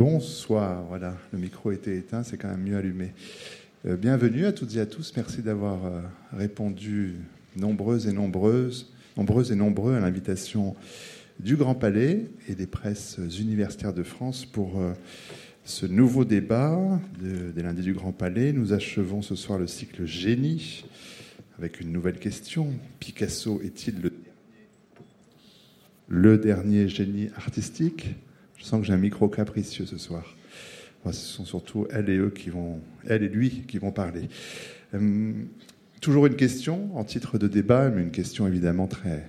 Bonsoir, voilà, le micro était éteint, c'est quand même mieux allumé. Euh, bienvenue à toutes et à tous, merci d'avoir euh, répondu nombreuses et nombreuses, nombreuses et nombreux à l'invitation du Grand Palais et des presses universitaires de France pour euh, ce nouveau débat des lundis du Grand Palais. Nous achevons ce soir le cycle Génie avec une nouvelle question. Picasso est-il le dernier génie artistique? Je sens que j'ai un micro capricieux ce soir. ce sont surtout elle et eux qui vont, elle et lui qui vont parler. Euh, toujours une question en titre de débat, mais une question évidemment très,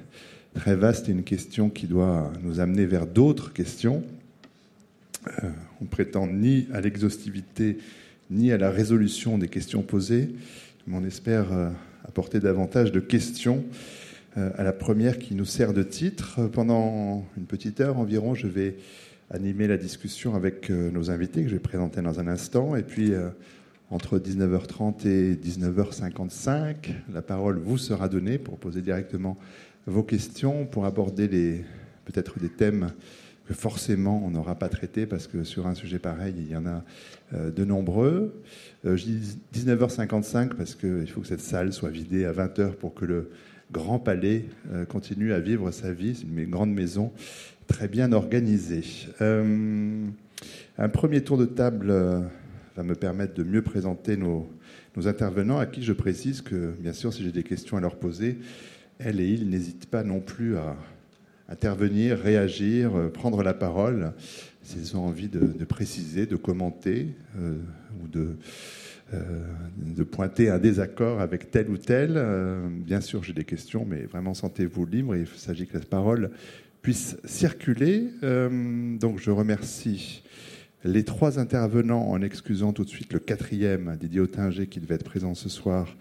très vaste et une question qui doit nous amener vers d'autres questions. Euh, on prétend ni à l'exhaustivité ni à la résolution des questions posées, mais on espère euh, apporter davantage de questions euh, à la première qui nous sert de titre. Pendant une petite heure environ, je vais animer la discussion avec nos invités que je vais présenter dans un instant. Et puis, entre 19h30 et 19h55, la parole vous sera donnée pour poser directement vos questions pour aborder peut-être des thèmes que forcément on n'aura pas traités parce que sur un sujet pareil, il y en a euh, de nombreux. Euh, je dis 19h55 parce qu'il faut que cette salle soit vidée à 20h pour que le Grand Palais euh, continue à vivre sa vie. C'est une grande maison très bien organisée. un premier tour de table va me permettre de mieux présenter nos, intervenants, à qui je précise que, bien sûr, si j'ai des questions à leur poser, elle et il n'hésitent pas non plus à intervenir, réagir, euh, prendre la parole s'ils ont envie de, préciser, de commenter euh, ou de, euh, de pointer un désaccord avec tel ou tel. bien sûr, j'ai des questions, mais vraiment sentez-vous libre. Il s'agit que la parole puisse circuler. donc, je remercie les trois intervenants en excusant tout de suite le quatrième, Didier Ottinger, qui devait être présent ce soir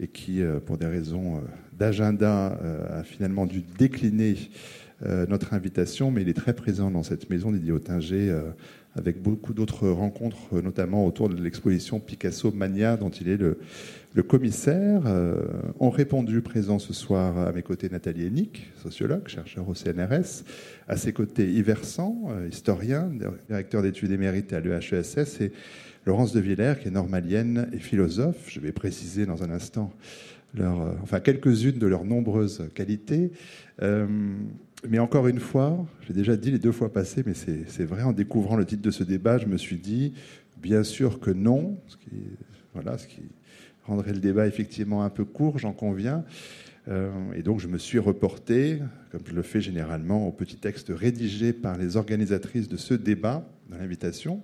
et qui, pour des raisons d'agenda, a finalement dû décliner notre invitation, mais il est très présent dans cette maison Didier Ottinger, avec beaucoup d'autres rencontres, notamment autour de l'exposition Picasso Mania, dont il est le, commissaire. ont répondu présent ce soir à mes côtés Nathalie Hennick, sociologue, chercheur au CNRS, à ses côtés Yves historien, directeur d'études émérites à l'EHESS, et Laurence de Villers, qui est normalienne et philosophe. Je vais préciser dans un instant leur, enfin quelques-unes de leurs nombreuses qualités. Euh, mais encore une fois, j'ai déjà dit les deux fois passées, mais c'est vrai, en découvrant le titre de ce débat, je me suis dit, bien sûr que non, ce qui, rendrait le débat effectivement un peu court, j'en conviens. Euh, et donc je me suis reporté, comme je le fais généralement, au petit texte rédigé par les organisatrices de ce débat, dans l'invitation,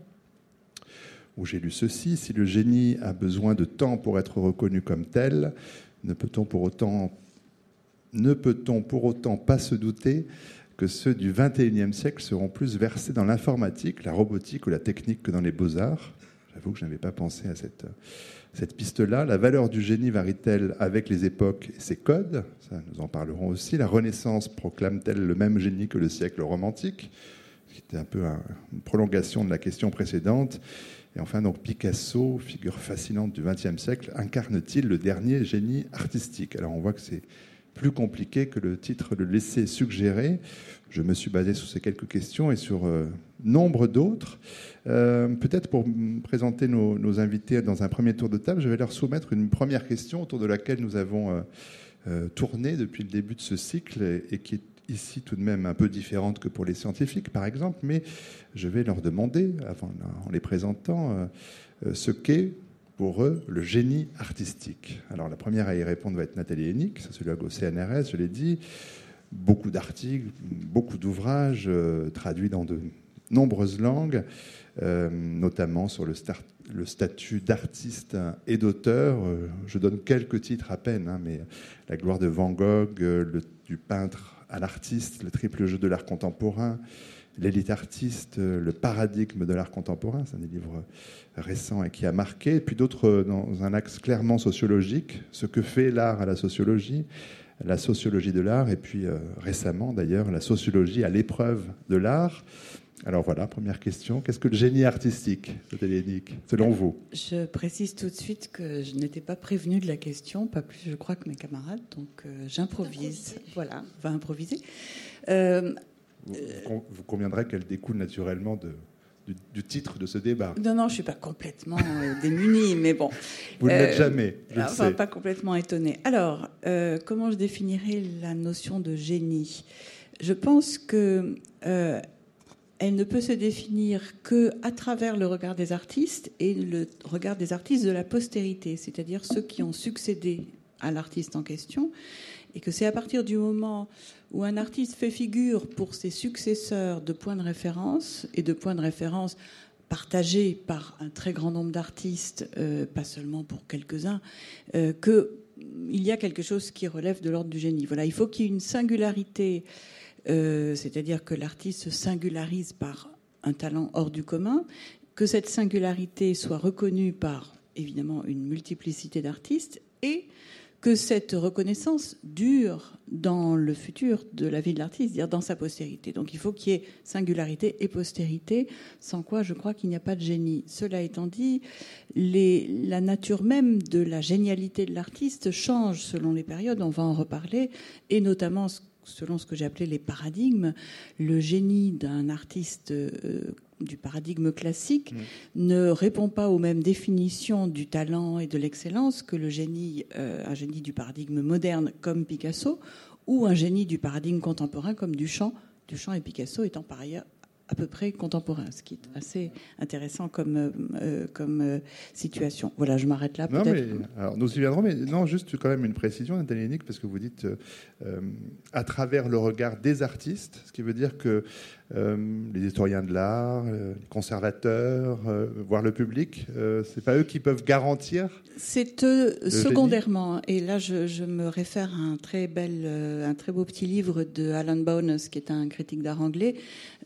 où j'ai lu ceci, si le génie a besoin de temps pour être reconnu comme tel, ne peut-on pour autant ne peut-on pour autant pas se douter que ceux du XXIe siècle seront plus versés dans l'informatique, la robotique ou la technique que dans les beaux-arts? J'avoue que je n'avais pas pensé à cette, piste-là. La valeur du génie varie-t-elle avec les époques et ses codes? Ça, nous en parlerons aussi. La Renaissance proclame-t-elle le même génie que le siècle romantique? C'était un peu une prolongation de la question précédente. Et enfin, donc Picasso, figure fascinante du XXe siècle, incarne-t-il le dernier génie artistique? Alors on voit que c'est plus compliqué que le titre le laissait suggérer. Je me suis basé sur ces quelques questions et sur euh, nombre d'autres. Euh, peut-être pour présenter nos, invités dans un premier tour de table, je vais leur soumettre une première question autour de laquelle nous avons euh, tourné depuis le début de ce cycle et, qui est ici tout de même un peu différente que pour les scientifiques, par exemple, mais je vais leur demander, avant, en les présentant, ce qu'est pour eux le génie artistique Alors la première à y répondre va être Nathalie Hennick, sociologue au CNRS, je l'ai dit. Beaucoup d'articles, beaucoup d'ouvrages euh, traduits dans de nombreuses langues, euh, notamment sur le, statut d'artiste et d'auteur. Euh, je donne quelques titres à peine, hein, mais La gloire de Van Gogh, du peintre à l'artiste, le triple jeu de l'art contemporain, L'élite artiste, le paradigme de l'art contemporain, c'est un des livres récents et qui a marqué, et puis d'autres dans un axe clairement sociologique, ce que fait l'art à la sociologie, la sociologie de l'art, et puis euh, récemment d'ailleurs la sociologie à l'épreuve de l'art. Alors voilà, première question. Qu'est-ce que le génie artistique, selon vous? Je précise tout de suite que je n'étais pas prévenue de la question, pas plus je crois que mes camarades, donc euh, j'improvise. Voilà, on va improviser. Euh, vous, conviendrez qu'elle découle naturellement de, du, titre de ce débat. Non, non, je ne suis pas complètement euh, démunie, mais bon. Vous ne l'êtes jamais, je enfin, pas complètement étonnée. Alors, comment je définirais la notion de génie? Je pense que elle ne peut se définir que à travers le regard des artistes et le regard des artistes de la postérité, c'est-à-dire ceux qui ont succédé à l'artiste en question, et que c'est à partir du moment où un artiste fait figure pour ses successeurs de points de référence et de points de référence partagés par un très grand nombre d'artistes, euh, pas seulement pour quelques-uns, euh, qu'il y a quelque chose qui relève de l'ordre du génie. Voilà, il faut qu'il y ait une singularité euh, c'est-à-dire que l'artiste se singularise par un talent hors du commun, que cette singularité soit reconnue par évidemment une multiplicité d'artistes et que cette reconnaissance dure dans le futur de la vie de l'artiste, c'est-à-dire dans sa postérité. Donc il faut qu'il y ait singularité et postérité, sans quoi je crois qu'il n'y a pas de génie. Cela étant dit, la nature même de la génialité de l'artiste change selon les périodes, on va en reparler, et notamment selon ce que j'ai appelé les paradigmes, le génie d'un artiste euh, du paradigme classique mmh. ne répond pas aux mêmes définitions du talent et de l'excellence que le génie, euh, un génie du paradigme moderne comme Picasso ou un génie du paradigme contemporain comme Duchamp. Duchamp et Picasso étant par ailleurs à peu près contemporain, ce qui est assez intéressant comme, euh, euh, comme euh, situation. Voilà, je m'arrête là. Non, mais alors, nous y viendrons, mais non, juste quand même une précision, Nathalie Nick, parce que vous dites à travers le regard des artistes, ce qui veut dire que les historiens de l'art, les conservateurs, voire le public, c'est pas eux qui peuvent garantir c'est secondairement, et là je, me réfère à un très, bel, euh, un très beau petit livre de Alan Bowness, qui est un critique d'art anglais,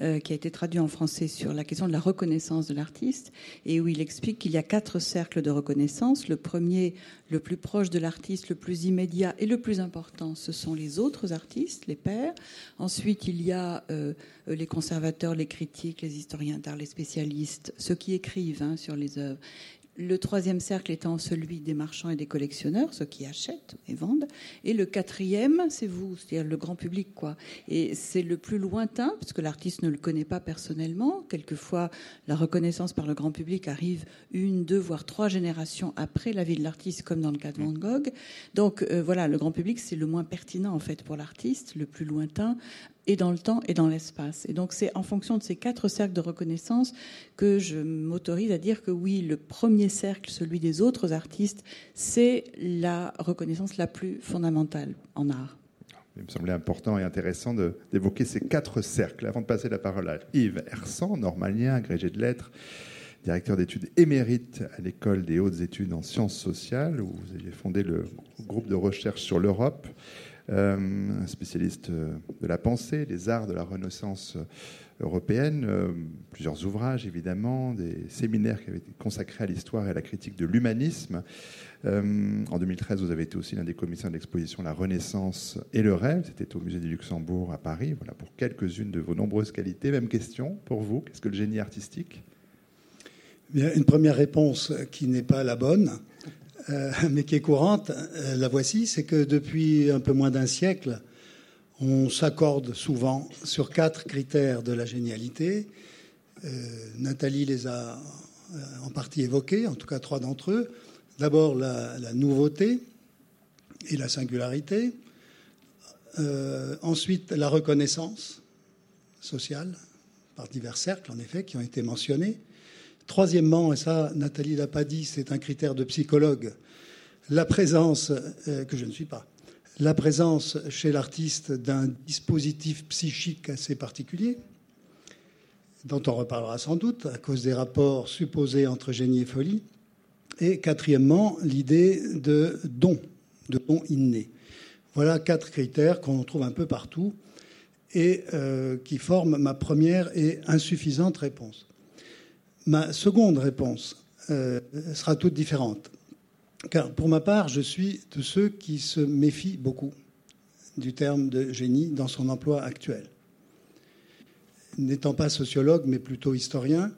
euh, qui a été traduit en français sur la question de la reconnaissance de l'artiste, et où il explique qu'il y a quatre cercles de reconnaissance. Le premier, le plus proche de l'artiste, le plus immédiat et le plus important, ce sont les autres artistes, les pairs. Ensuite, il y a euh, les conservateurs, les critiques, les historiens d'art, les spécialistes, ceux qui écrivent hein, sur les œuvres. Le troisième cercle étant celui des marchands et des collectionneurs, ceux qui achètent et vendent. Et le quatrième, c'est vous, c'est-à-dire le grand public, quoi. Et c'est le plus lointain, parce que l'artiste ne le connaît pas personnellement. Quelquefois, la reconnaissance par le grand public arrive une, deux, voire trois générations après la vie de l'artiste, comme dans le cas de Van Gogh. Donc euh, voilà, le grand public, c'est le moins pertinent en fait pour l'artiste, le plus lointain, et dans le temps et dans l'espace. Et donc c'est en fonction de ces quatre cercles de reconnaissance que je m'autorise à dire que oui, le premier cercle, celui des autres artistes, c'est la reconnaissance la plus fondamentale en art. Il me semblait important et intéressant d'évoquer ces quatre cercles. Avant de passer la parole à Yves Hersan, normalien, agrégé de lettres, directeur d'études émérite à l'école des hautes études en sciences sociales, où vous aviez fondé le groupe de recherche sur l'Europe. Euh, un spécialiste euh, de la pensée, des arts de la Renaissance européenne, euh, plusieurs ouvrages évidemment, des séminaires qui avaient été consacrés à l'histoire et à la critique de l'humanisme. en 2013, vous avez été aussi l'un des commissaires de l'exposition La Renaissance et le rêve. C'était au musée du Luxembourg à Paris. Voilà pour quelques-unes de vos nombreuses qualités. Même question pour vous. Qu'est-ce que le génie artistique? Bien, Une première réponse qui n'est pas la bonne. Euh, mais qui est courante, euh, la voici, c'est que depuis un peu moins d'un siècle, on s'accorde souvent sur quatre critères de la génialité. Euh, Nathalie les a en partie évoqués, en tout cas trois d'entre eux. D'abord la, nouveauté et la singularité. ensuite la reconnaissance sociale par divers cercles, en effet, qui ont été mentionnés. Troisièmement, et ça Nathalie l'a pas dit, c'est un critère de psychologue, la présence, euh, que je ne suis pas, la présence chez l'artiste d'un dispositif psychique assez particulier, dont on reparlera sans doute à cause des rapports supposés entre génie et folie. Et quatrièmement, l'idée de don, de don inné. Voilà quatre critères qu'on trouve un peu partout et euh, qui forment ma première et insuffisante réponse. Ma seconde réponse euh, sera toute différente. Car pour ma part, je suis de ceux qui se méfient beaucoup du terme de génie dans son emploi actuel. N'étant pas sociologue, mais plutôt historien,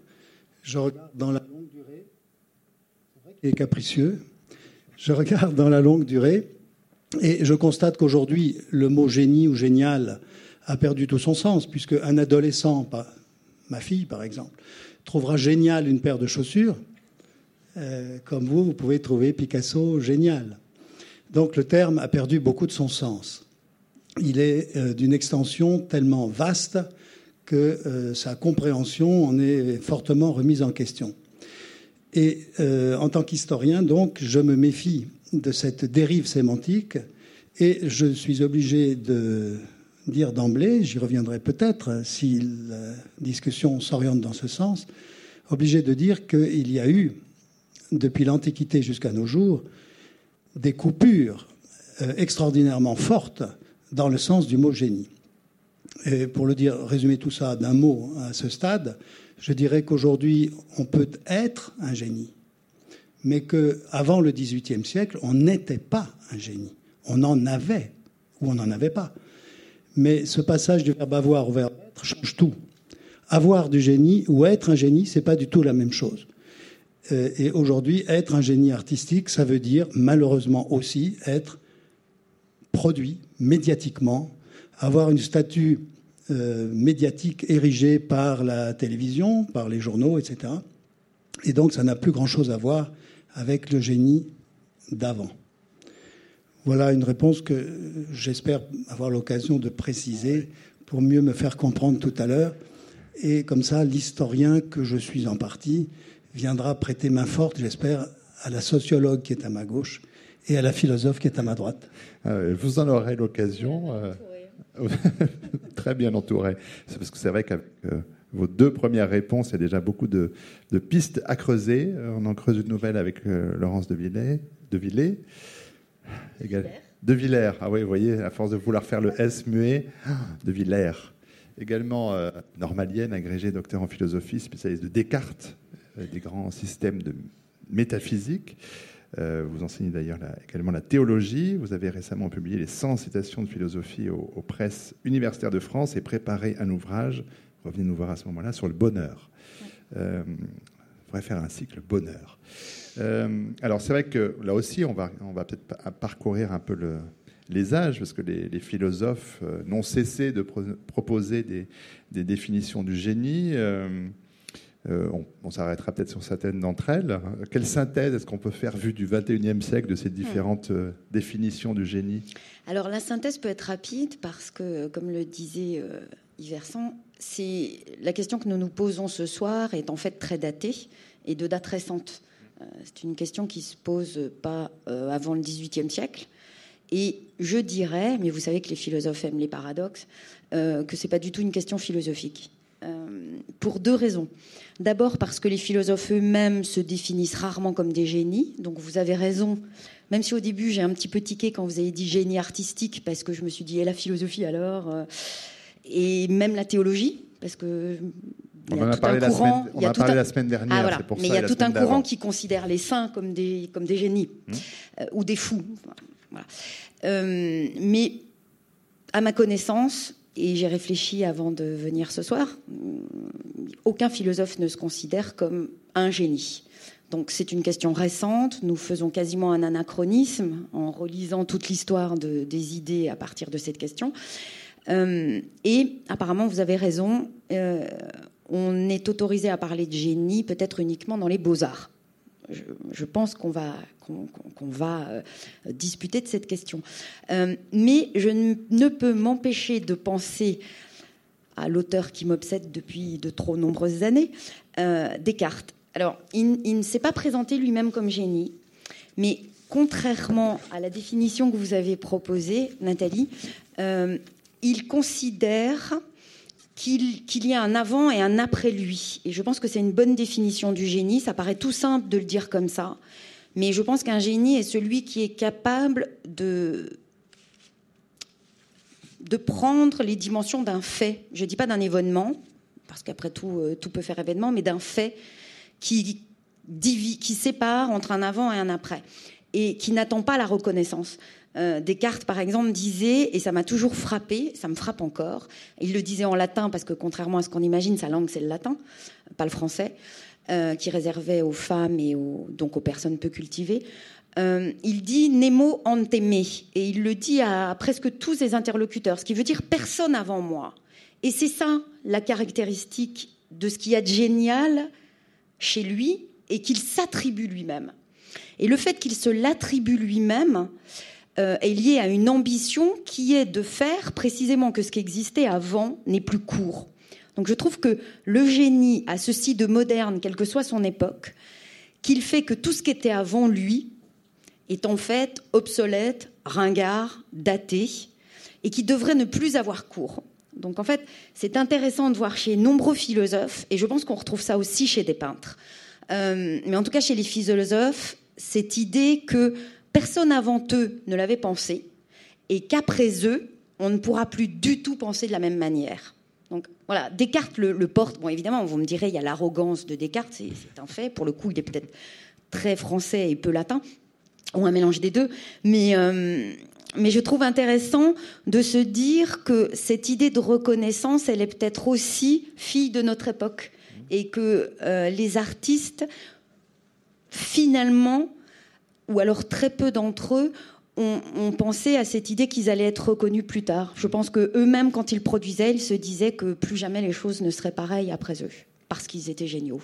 je regarde dans la longue durée, c'est capricieux, je regarde dans la longue durée et je constate qu'aujourd'hui, le mot génie ou génial a perdu tout son sens, puisque un adolescent, ma fille par exemple, trouvera génial une paire de chaussures, euh, comme vous, vous pouvez trouver Picasso génial. Donc le terme a perdu beaucoup de son sens. Il est euh, d'une extension tellement vaste que euh, sa compréhension en est fortement remise en question. Et en tant qu'historien, donc, je me méfie de cette dérive sémantique et je suis obligé de dire d'emblée, j'y reviendrai peut-être si la discussion s'oriente dans ce sens, obligé de dire qu'il y a eu depuis l'Antiquité jusqu'à nos jours, des coupures euh, extraordinairement fortes dans le sens du mot génie. Et pour le dire, résumer tout ça d'un mot à ce stade, je dirais qu'aujourd'hui, on peut être un génie, mais qu'avant le XVIIIe siècle, on n'était pas un génie. On en avait ou on n'en avait pas. Mais ce passage du verbe avoir au verbe être change tout. Avoir du génie ou être un génie, c'est pas du tout la même chose. Euh, et aujourd'hui, être un génie artistique, ça veut dire malheureusement aussi être produit médiatiquement, avoir une statue euh, médiatique érigée par la télévision, par les journaux, etc. Et donc, ça n'a plus grand-chose à voir avec le génie d'avant. Voilà une réponse que j'espère avoir l'occasion de préciser pour mieux me faire comprendre tout à l'heure. Et comme ça, l'historien que je suis en partie viendra prêter main forte, j'espère, à la sociologue qui est à ma gauche et à la philosophe qui est à ma droite. Euh, vous en aurez l'occasion. Euh, très bien entouré. C'est parce que c'est vrai qu'avec euh, vos deux premières réponses, il y a déjà beaucoup de, pistes à creuser. On en creuse une nouvelle avec Laurence de Villers. De Villers. De Villers. Ah oui, vous voyez, à force de vouloir faire le S muet, de Villers. Également normalienne, agrégée docteur en philosophie, spécialiste de Descartes, euh, des grands systèmes de métaphysique. Euh, vous enseignez d'ailleurs également la théologie. Vous avez récemment publié les 100 citations de philosophie aux, presses universitaires de France et préparé un ouvrage, revenez nous voir à ce moment-là, sur le bonheur. Euh, on pourrait faire un cycle bonheur. Alors c'est vrai que là aussi, on va, on va peut-être parcourir un peu le, les âges, parce que les, philosophes n'ont cessé de proposer des, des, définitions du génie. Euh, on, s'arrêtera peut-être sur certaines d'entre elles. Quelle synthèse est-ce qu'on peut faire, vu du 21e siècle, de ces différentes euh, définitions du génie? Alors la synthèse peut être rapide parce que, comme le disait euh, Yverson, la question que nous nous posons ce soir est en fait très datée et de date récente. C'est une question qui se pose pas avant le 18e siècle. Et je dirais, mais vous savez que les philosophes aiment les paradoxes, que c'est pas du tout une question philosophique. pour deux raisons. D'abord parce que les philosophes eux-mêmes se définissent rarement comme des génies. Donc vous avez raison. Même si au début j'ai un petit peu tiqué quand vous avez dit génie artistique, parce que je me suis dit, et la philosophie alors euh, Et même la théologie, parce que on en a parlé, la semaine, on a parlé la semaine dernière. Ah, Mais il y a tout un courant qui considère les saints comme des, comme des génies hmm. euh, ou des fous. Euh, mais à ma connaissance, et j'ai réfléchi avant de venir ce soir, aucun philosophe ne se considère comme un génie. Donc c'est une question récente. Nous faisons quasiment un anachronisme en relisant toute l'histoire des idées à partir de cette question. Euh, et apparemment, vous avez raison, euh, on est autorisé à parler de génie peut-être uniquement dans les beaux-arts. Je, pense qu'on va, qu'on, va euh, disputer de cette question. mais je ne peux m'empêcher de penser à l'auteur qui m'obsède depuis de trop nombreuses années, euh, Descartes. Alors, il, ne s'est pas présenté lui-même comme génie, mais contrairement à la définition que vous avez proposée, Nathalie, euh, il considère qu'il y a un avant et un après lui. Et je pense que c'est une bonne définition du génie. Ça paraît tout simple de le dire comme ça. Mais je pense qu'un génie est celui qui est capable de de prendre les dimensions d'un fait. Je ne dis pas d'un événement, parce qu'après tout, euh, tout peut faire événement, mais d'un fait qui, qui sépare entre un avant et un après, et qui n'attend pas la reconnaissance. Euh, Descartes, par exemple, disait, et ça m'a toujours frappé, ça me frappe encore, il le disait en latin, parce que contrairement à ce qu'on imagine, sa langue c'est le latin, pas le français, euh, qui réservait aux femmes et donc aux personnes peu cultivées. Euh, il dit Nemo anteme et il le dit à presque tous ses interlocuteurs, ce qui veut dire personne avant moi. Et c'est ça la caractéristique de ce qu'il y a de génial chez lui et qu'il s'attribue lui-même. Et le fait qu'il se l'attribue lui-même euh, est lié à une ambition qui est de faire précisément que ce qui existait avant n'est plus court. Donc je trouve que le génie a ceci de moderne, quelle que soit son époque, qu'il fait que tout ce qui était avant lui est en fait obsolète, ringard, daté, et qui devrait ne plus avoir cours. Donc en fait, c'est intéressant de voir chez nombreux philosophes, et je pense qu'on retrouve ça aussi chez des peintres, euh, mais en tout cas chez les philosophes, cette idée que personne avant eux ne l'avait pensé, et qu'après eux, on ne pourra plus du tout penser de la même manière. Donc voilà, Descartes le, porte. Bon, évidemment, vous me direz, il y a l'arrogance de Descartes, c'est un fait. Pour le coup, il est peut-être très français et peu latin, ou un mélange des deux. Mais, euh, mais je trouve intéressant de se dire que cette idée de reconnaissance, elle est peut-être aussi fille de notre époque. Et que euh, les artistes, finalement, ou alors très peu d'entre eux, ont, pensé à cette idée qu'ils allaient être reconnus plus tard. Je pense que eux-mêmes, quand ils produisaient, ils se disaient que plus jamais les choses ne seraient pareilles après eux, parce qu'ils étaient géniaux.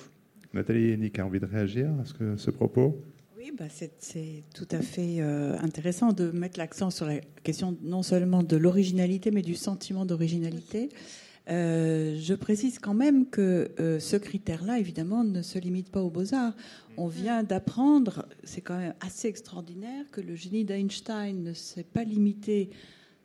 Nathalie Nick a envie de réagir à ce, ce propos? Oui, bah c'est tout à fait euh, intéressant de mettre l'accent sur la question non seulement de l'originalité, mais du sentiment d'originalité. Euh, je précise quand même que euh, ce critère-là, évidemment, ne se limite pas aux beaux-arts. On vient d'apprendre, c'est quand même assez extraordinaire, que le génie d'Einstein ne s'est pas limité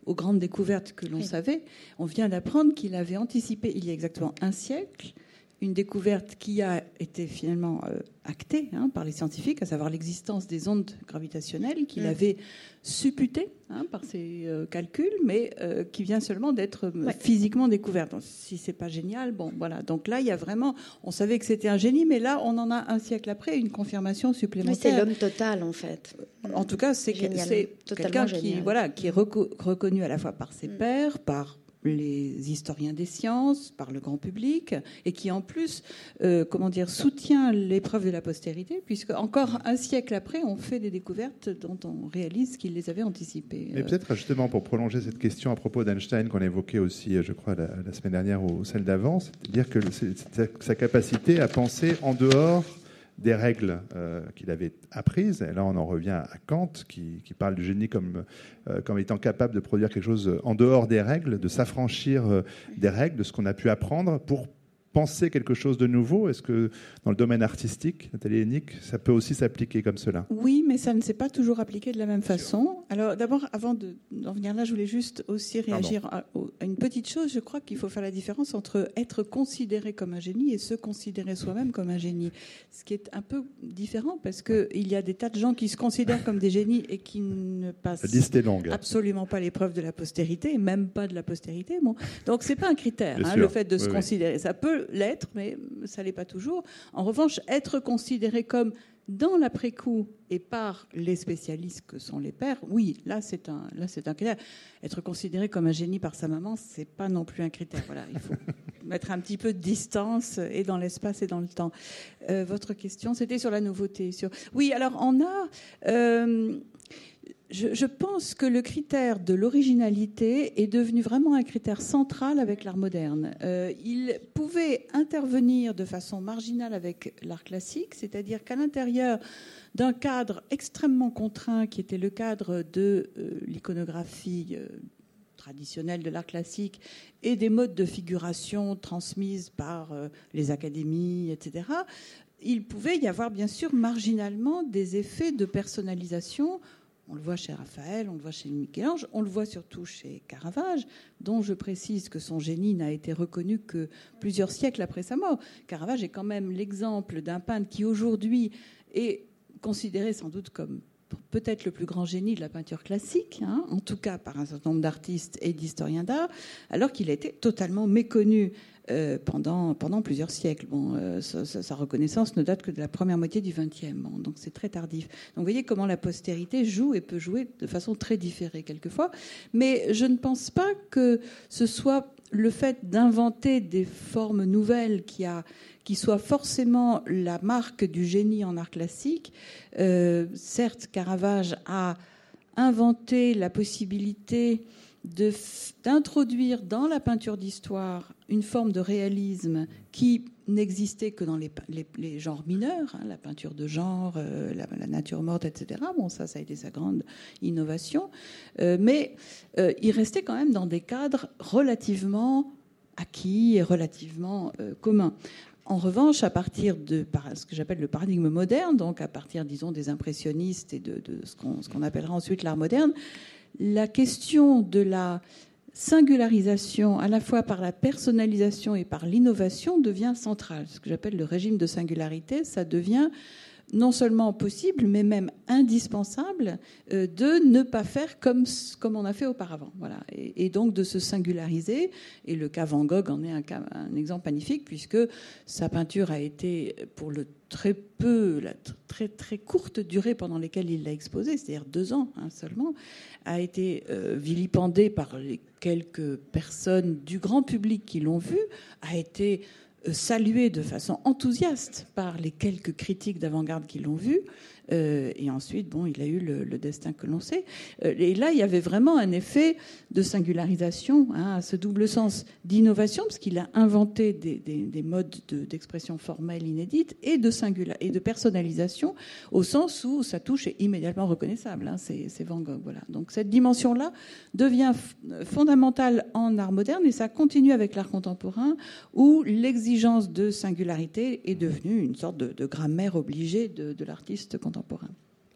aux grandes découvertes que l'on savait. On vient d'apprendre qu'il avait anticipé il y a exactement un siècle une découverte qui a été finalement euh, actée hein, par les scientifiques, à savoir l'existence des ondes gravitationnelles qu'il mm. avait supputées hein, par ses euh, calculs, mais euh, qui vient seulement d'être physiquement découverte. Donc, si c'est pas génial, bon voilà. Donc là, il y a vraiment, on savait que c'était un génie, mais là, on en a un siècle après une confirmation supplémentaire. c'est l'homme total en fait. En tout cas, c'est quelqu'un qui voilà qui est reconnu à la fois par ses mm. pairs, par les historiens des sciences, par le grand public, et qui en plus, euh, comment dire, soutient l'épreuve de la postérité, puisque encore un siècle après, on fait des découvertes dont on réalise qu'ils les avaient anticipées. Mais peut-être justement pour prolonger cette question à propos d'Einstein qu'on a évoqué aussi, je crois, la, semaine dernière ou celle d'avant, c'est-à-dire que sa capacité à penser en dehors des règles euh, qu'il avait apprises. Et là, on en revient à Kant, qui, parle du génie comme, euh, comme étant capable de produire quelque chose en dehors des règles, de s'affranchir euh, des règles, de ce qu'on a pu apprendre pour penser quelque chose de nouveau? Est-ce que dans le domaine artistique, Nathalie Hénique, ça peut aussi s'appliquer comme cela? Oui, mais ça ne s'est pas toujours appliqué de la même façon. Alors d'abord, avant d'en venir là, je voulais juste aussi réagir à, une petite chose. Je crois qu'il faut faire la différence entre être considéré comme un génie et se considérer soi-même comme un génie. Ce qui est un peu différent parce qu'il y a des tas de gens qui se considèrent comme des génies et qui ne passent absolument pas l'épreuve de la postérité, même pas de la postérité. Bon. Donc c'est pas un critère, hein, le fait de se considérer. Ça peut l'être, mais ça l'est pas toujours. En revanche, être considéré comme dans l'après-coup et par les spécialistes que sont les pères, oui, là c'est un, là c'est un critère. Être considéré comme un génie par sa maman, c'est pas non plus un critère. Voilà, il faut mettre un petit peu de distance et dans l'espace et dans le temps. Euh, votre question, c'était sur la nouveauté. Sur... Oui, alors on a. Euh, je, pense que le critère de l'originalité est devenu vraiment un critère central avec l'art moderne. Euh, il pouvait intervenir de façon marginale avec l'art classique, c'est-à-dire qu'à l'intérieur d'un cadre extrêmement contraint qui était le cadre de euh, l'iconographie euh, traditionnelle de l'art classique et des modes de figuration transmises par les académies, etc., il pouvait y avoir bien sûr marginalement des effets de personnalisation on le voit chez Raphaël, on le voit chez Michel-Ange, on le voit surtout chez Caravage, dont je précise que son génie n'a été reconnu que plusieurs siècles après sa mort. Caravage est quand même l'exemple d'un peintre qui aujourd'hui est considéré sans doute comme peut-être le plus grand génie de la peinture classique, hein, en tout cas par un certain nombre d'artistes et d'historiens d'art, alors qu'il a été totalement méconnu euh, pendant, pendant plusieurs siècles. Bon, euh, sa, reconnaissance ne date que de la première moitié du XXe, bon, donc c'est très tardif. Donc vous voyez comment la postérité joue et peut jouer de façon très différée quelquefois. Mais je ne pense pas que ce soit le fait d'inventer des formes nouvelles qui, a, qui soit forcément la marque du génie en art classique. Euh, certes, Caravage a inventé la possibilité d'introduire dans la peinture d'histoire une forme de réalisme qui n'existait que dans les, genres mineurs, hein, la peinture de genre, euh, la, nature morte, etc. Bon, ça, ça a été sa grande innovation. Euh, mais euh, il restait quand même dans des cadres relativement acquis et relativement communs. En revanche, à partir de ce que j'appelle le paradigme moderne, donc à partir, disons, des impressionnistes et de, ce qu'on appellera ensuite l'art moderne, la question de la singularisation, à la fois par la personnalisation et par l'innovation, devient centrale. Ce que j'appelle le régime de singularité, ça devient non seulement possible, mais même indispensable euh, de ne pas faire comme, comme on a fait auparavant. Voilà. Et, donc de se singulariser. Et le cas Van Gogh en est un, exemple magnifique, puisque sa peinture a été, pour le très peu, la très très courte durée pendant laquelle il l'a exposée, c'est-à-dire deux ans hein, seulement, a été euh, vilipendée par les quelques personnes du grand public qui l'ont vu, a été salué de façon enthousiaste par les quelques critiques d'avant-garde qui l'ont vu. Euh, et ensuite, bon, il a eu le, destin que l'on sait. Euh, et là, il y avait vraiment un effet de singularisation, hein, ce double sens d'innovation, parce qu'il a inventé des, modes d'expression formelle inédites, et de, et de personnalisation, au sens où sa touche est immédiatement reconnaissable. Hein, c'est Van Gogh. Voilà. Donc cette dimension-là devient fondamentale en art moderne, et ça continue avec l'art contemporain, où l'exigence de singularité est devenue une sorte de, grammaire obligée de l'artiste contemporain contemporain.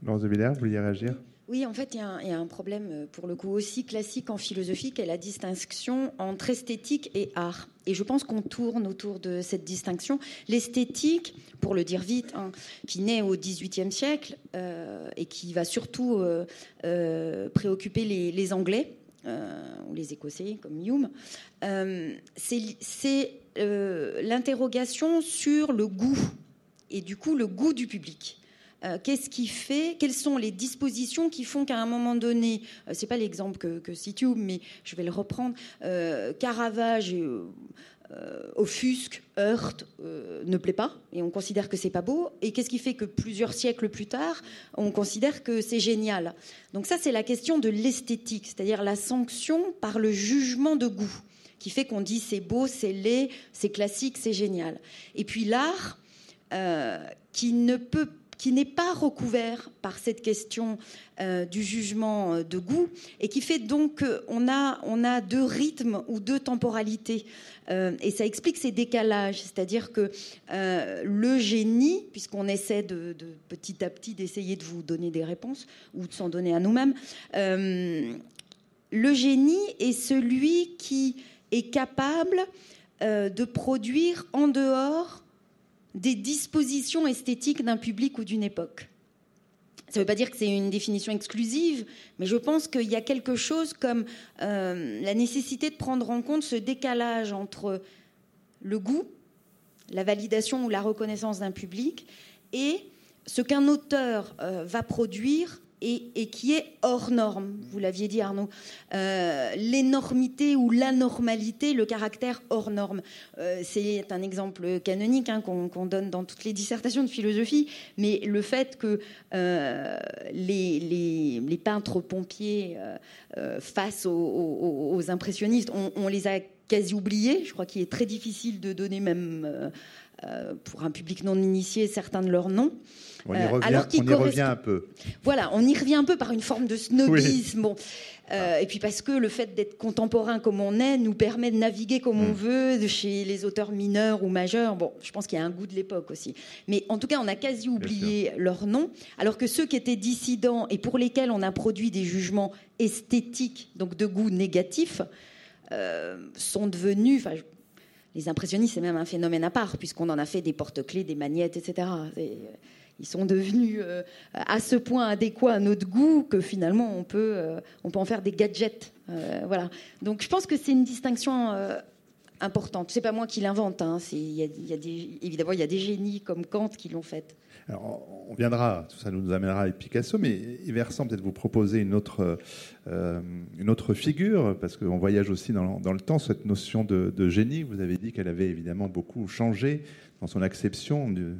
Laurence de Villers, vous vouliez réagir? Oui, en fait, il y, a un problème, euh, pour le coup, aussi classique en philosophie, qu'est la distinction entre esthétique et art. Et je pense qu'on tourne autour de cette distinction. L'esthétique, pour le dire vite, hein, qui naît au XVIIIe siècle euh, et qui va surtout euh, préoccuper les, Anglais, ou les Écossais, comme Hume, c'est l'interrogation sur le goût, et du coup le goût du public. Euh, qu'est-ce qui fait, quelles sont les dispositions qui font qu'à un moment donné, euh, c'est pas l'exemple que, que mais je vais le reprendre, euh, Caravage offusque, heurte, ne plaît pas, et on considère que c'est pas beau. Et qu'est-ce qui fait que plusieurs siècles plus tard, on considère que c'est génial? Donc ça, c'est la question de l'esthétique, c'est-à-dire la sanction par le jugement de goût, qui fait qu'on dit c'est beau, c'est laid, c'est classique, c'est génial. Et puis l'art, qui ne peut qui n'est pas recouvert par cette question euh, du jugement euh, de goût et qui fait donc qu'on a, on a deux rythmes ou deux temporalités. Euh, et ça explique ces décalages, c'est-à-dire que le génie, puisqu'on essaie de, petit à petit d'essayer de vous donner des réponses ou de s'en donner à nous-mêmes, le génie est celui qui est capable de produire en dehors des dispositions esthétiques d'un public ou d'une époque. Ça ne veut pas dire que c'est une définition exclusive, mais je pense qu'il y a quelque chose comme euh, la nécessité de prendre en compte ce décalage entre le goût, la validation ou la reconnaissance d'un public, et ce qu'un auteur euh, va produire et, qui est hors norme. Vous l'aviez dit, Arnaud. Euh, l'énormité ou l'anormalité, le caractère hors norme. Euh, c'est un exemple canonique hein, qu'on donne dans toutes les dissertations de philosophie, mais le fait que euh, les, peintres pompiers face aux, impressionnistes, on, les a quasi oubliés. Je crois qu'il est très difficile de donner même pour un public non initié certains de leurs noms. On y euh, revient, un peu. Voilà, on y revient un peu par une forme de snobisme. Euh, et puis parce que le fait d'être contemporain comme on est nous permet de naviguer comme on mm. veut de chez les auteurs mineurs ou majeurs. Bon, je pense qu'il y a un goût de l'époque aussi. Mais en tout cas, on a quasi oublié leur nom, alors que ceux qui étaient dissidents et pour lesquels on a produit des jugements esthétiques, donc de goût négatif, euh, sont devenus. Les impressionnistes, c'est même un phénomène à part, puisqu'on en a fait des porte-clés, des magnettes, etc ils sont devenus euh, à ce point adéquats à notre goût que finalement on peut, euh, on peut en faire des gadgets. Euh, voilà. Donc je pense que c'est une distinction importante. C'est pas moi qui l'invente. Hein. Y a évidemment, il y a des génies comme Kant qui l'ont faite. Alors, on viendra, tout ça nous amènera avec Picasso, mais Iversan, peut-être vous proposer une autre, une autre figure, parce qu'on voyage aussi dans, dans, le temps, cette notion de, génie. Vous avez dit qu'elle avait évidemment beaucoup changé dans son acception de,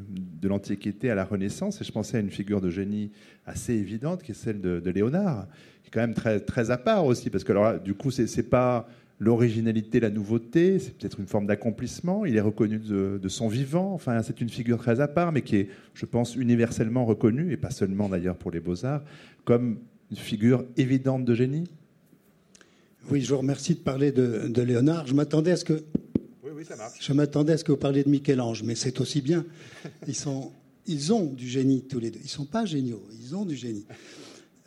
l'Antiquité à la Renaissance. Et je pensais à une figure de génie assez évidente, qui est celle de, Léonard, qui est quand même très, très à part aussi, parce que du coup, c'est pas l'originalité, la nouveauté, c'est peut-être une forme d'accomplissement. Il est reconnu de, son vivant. Enfin, c'est une figure très à part, mais qui est, je pense, universellement reconnue, et pas seulement d'ailleurs pour les beaux-arts, comme une figure évidente de génie. Oui, je vous remercie de parler de, Léonard. Je m'attendais à ce que. Oui, oui, ça marche. Je m'attendais à ce que vous parliez de Michel-Ange, mais c'est aussi bien. Ils, sont, ils ont du génie tous les deux. Ils ne sont pas géniaux, ils ont du génie.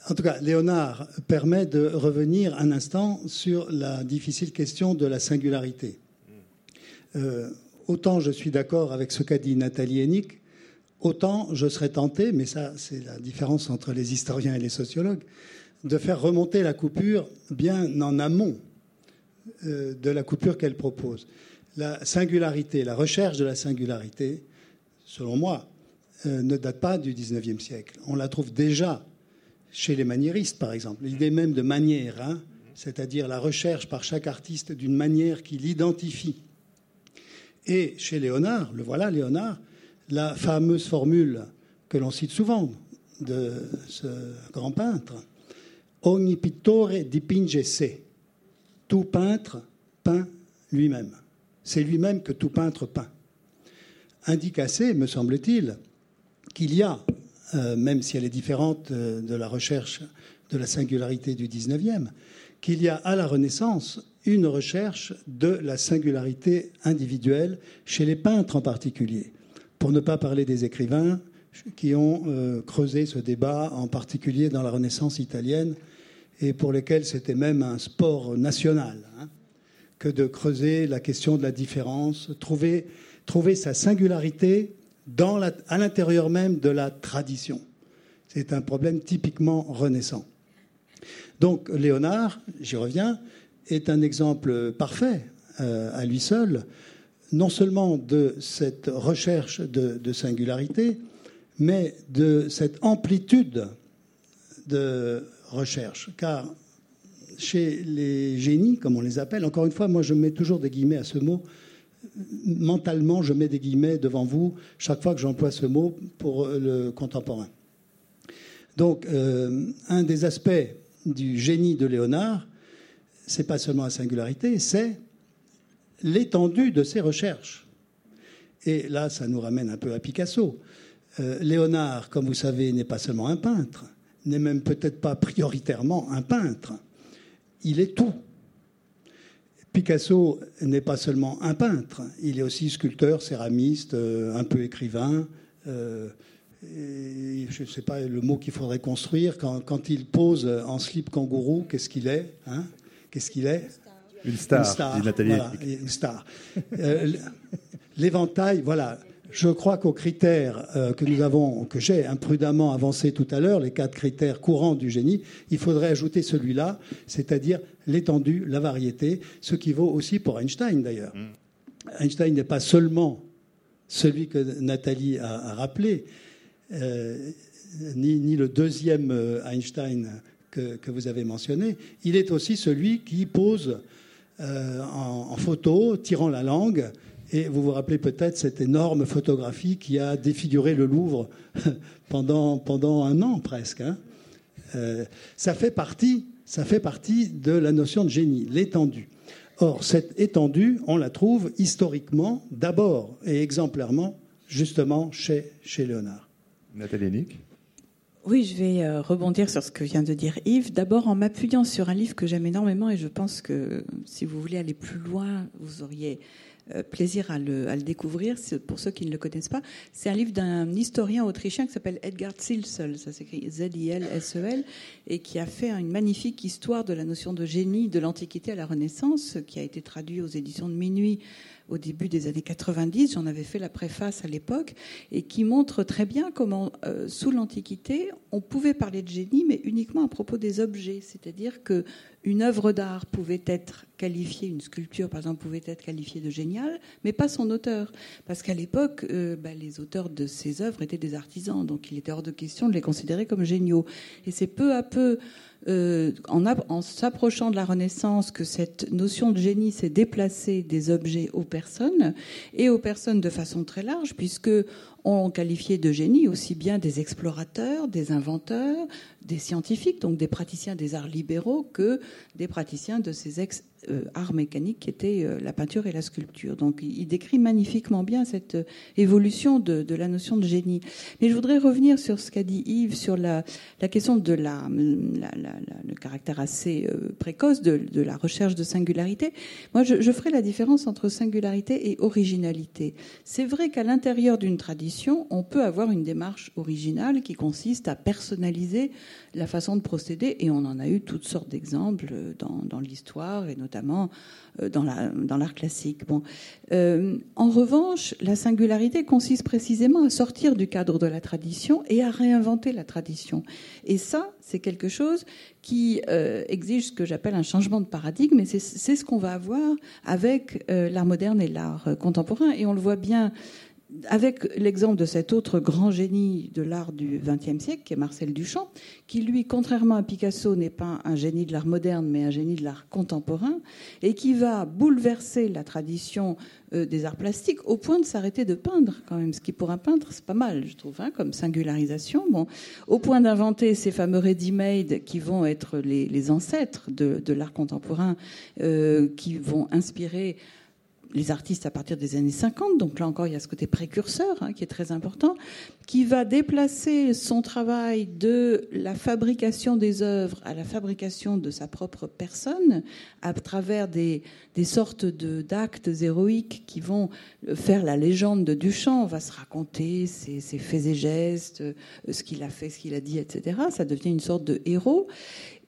En tout cas, Léonard permet de revenir un instant sur la difficile question de la singularité. Euh, autant je suis d'accord avec ce qu'a dit Nathalie Hennig, autant je serais tenté, mais ça c'est la différence entre les historiens et les sociologues, de faire remonter la coupure bien en amont euh, de la coupure qu'elle propose. La singularité, la recherche de la singularité, selon moi, euh, ne date pas du XIXe siècle. On la trouve déjà chez les maniéristes, par exemple. L'idée même de manière, hein, c'est-à-dire la recherche par chaque artiste d'une manière qui l'identifie. Et chez Léonard, le voilà Léonard, la fameuse formule que l'on cite souvent de ce grand peintre, Ogni pittore dipinge se. Tout peintre peint lui-même. C'est lui-même que tout peintre peint. Indique assez, me semble-t-il, qu'il y a euh, même si elle est différente euh, de la recherche de la singularité du XIXe, qu'il y a à la Renaissance une recherche de la singularité individuelle chez les peintres en particulier, pour ne pas parler des écrivains qui ont euh, creusé ce débat, en particulier dans la Renaissance italienne, et pour lesquels c'était même un sport national, hein, que de creuser la question de la différence, trouver sa singularité à l'intérieur même de la tradition. C'est un problème typiquement renaissant. Donc Léonard, j'y reviens, est un exemple parfait euh, à lui seul, non seulement de cette recherche de, singularité, mais de cette amplitude de recherche. Car chez les génies, comme on les appelle, encore une fois, moi je mets toujours des guillemets à ce mot, mentalement, je mets des guillemets devant vous chaque fois que j'emploie ce mot pour le contemporain. Donc, euh, un des aspects du génie de Léonard, c'est pas seulement la singularité, c'est l'étendue de ses recherches. Et là, ça nous ramène un peu à Picasso. Euh, Léonard, comme vous savez, n'est pas seulement un peintre, n'est même peut-être pas prioritairement un peintre. Il est tout. Picasso n'est pas seulement un peintre, il est aussi sculpteur, céramiste, euh, un peu écrivain. Euh, je ne sais pas le mot qu'il faudrait construire. Quand, il pose en slip kangourou, qu'est-ce qu'il est, hein Qu'est-ce qu'il est Une star, une star, Nathalie. une star. Euh, l'éventail, voilà. Je crois qu'aux critères euh, que nous avons, que j'ai imprudemment avancés tout à l'heure, les quatre critères courants du génie, il faudrait ajouter celui-là, c'est-à-dire l'étendue, la variété, ce qui vaut aussi pour Einstein d'ailleurs. Mm. Einstein n'est pas seulement celui que Nathalie a, rappelé, euh, ni, le deuxième euh, Einstein que, vous avez mentionné, il est aussi celui qui pose en, photo, tirant la langue, et vous vous rappelez peut-être cette énorme photographie qui a défiguré le Louvre pendant, pendant un an presque. Hein. Euh, ça, fait partie, ça fait partie de la notion de génie, l'étendue. Or, cette étendue, on la trouve historiquement, d'abord et exemplairement, justement chez, chez Léonard. Nathalie Nick? Oui, je vais euh, rebondir sur ce que vient de dire Yves. D'abord en m'appuyant sur un livre que j'aime énormément et je pense que si vous voulez aller plus loin, vous auriez euh, plaisir à le, découvrir, pour ceux qui ne le connaissent pas. C'est un livre d'un historien autrichien qui s'appelle Edgar Zilsel, ça s'écrit Z-I-L-S-E-L, et qui a fait une magnifique histoire de la notion de génie de l'Antiquité à la Renaissance, qui a été traduit aux éditions de Minuit au début des années 90. J'en avais fait la préface à l'époque et qui montre très bien comment, euh, sous l'Antiquité, on pouvait parler de génie, mais uniquement à propos des objets. C'est-à-dire que une œuvre d'art pouvait être qualifiée, une sculpture par exemple pouvait être qualifiée de géniale, mais pas son auteur. Parce qu'à l'époque, euh, bah, les auteurs de ces œuvres étaient des artisans, donc il était hors de question de les considérer comme géniaux. Et c'est peu à peu euh, en, s'approchant de la Renaissance, que cette notion de génie s'est déplacée des objets aux personnes, et aux personnes de façon très large, puisque on qualifiait de génie aussi bien des explorateurs, des inventeurs, des scientifiques, donc des praticiens des arts libéraux, que des praticiens de ces ex euh, mécaniques qui étaient euh, la peinture et la sculpture. Donc il décrit magnifiquement bien cette euh, évolution de, la notion de génie. Mais je voudrais revenir sur ce qu'a dit Yves sur la, question de la, le caractère assez précoce de, la recherche de singularité. Moi, je ferai la différence entre singularité et originalité. C'est vrai qu'à l'intérieur d'une tradition, on peut avoir une démarche originale qui consiste à personnaliser la façon de procéder, et on en a eu toutes sortes d'exemples dans, dans l'histoire et notamment euh, dans l'art classique. Bon. Euh, en revanche, la singularité consiste précisément à sortir du cadre de la tradition et à réinventer la tradition. Et ça, c'est quelque chose qui euh, exige ce que j'appelle un changement de paradigme, et c'est ce qu'on va avoir avec l'art moderne et l'art contemporain. Et on le voit bien avec l'exemple de cet autre grand génie de l'art du XXe siècle, qui est Marcel Duchamp, qui lui, contrairement à Picasso, n'est pas un génie de l'art moderne, mais un génie de l'art contemporain, et qui va bouleverser la tradition euh, des arts plastiques au point de s'arrêter de peindre, quand même. Ce qui pour un peintre, c'est pas mal, je trouve, hein, comme singularisation. Au point d'inventer ces fameux ready-made qui vont être les, ancêtres de, l'art contemporain, euh, qui vont inspirer les artistes à partir des années 50, donc là encore il y a ce côté précurseur hein, qui est très important, qui va déplacer son travail de la fabrication des œuvres à la fabrication de sa propre personne à travers des, sortes d'actes héroïques qui vont faire la légende de Duchamp. On va se raconter ses, faits et gestes, euh, ce qu'il a fait, ce qu'il a dit, etc. Ça devient une sorte de héros.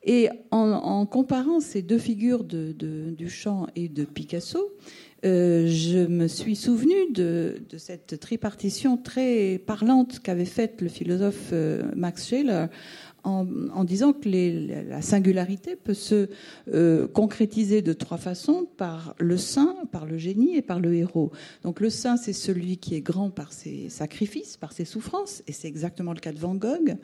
Et en, comparant ces deux figures de, de Duchamp et de Picasso, euh, je me suis souvenu de, cette tripartition très parlante qu'avait faite le philosophe euh, Max Scheler en, disant que la singularité peut se euh, concrétiser de trois façons par le saint, par le génie et par le héros. Donc le saint, c'est celui qui est grand par ses sacrifices, par ses souffrances, et c'est exactement le cas de Van Gogh.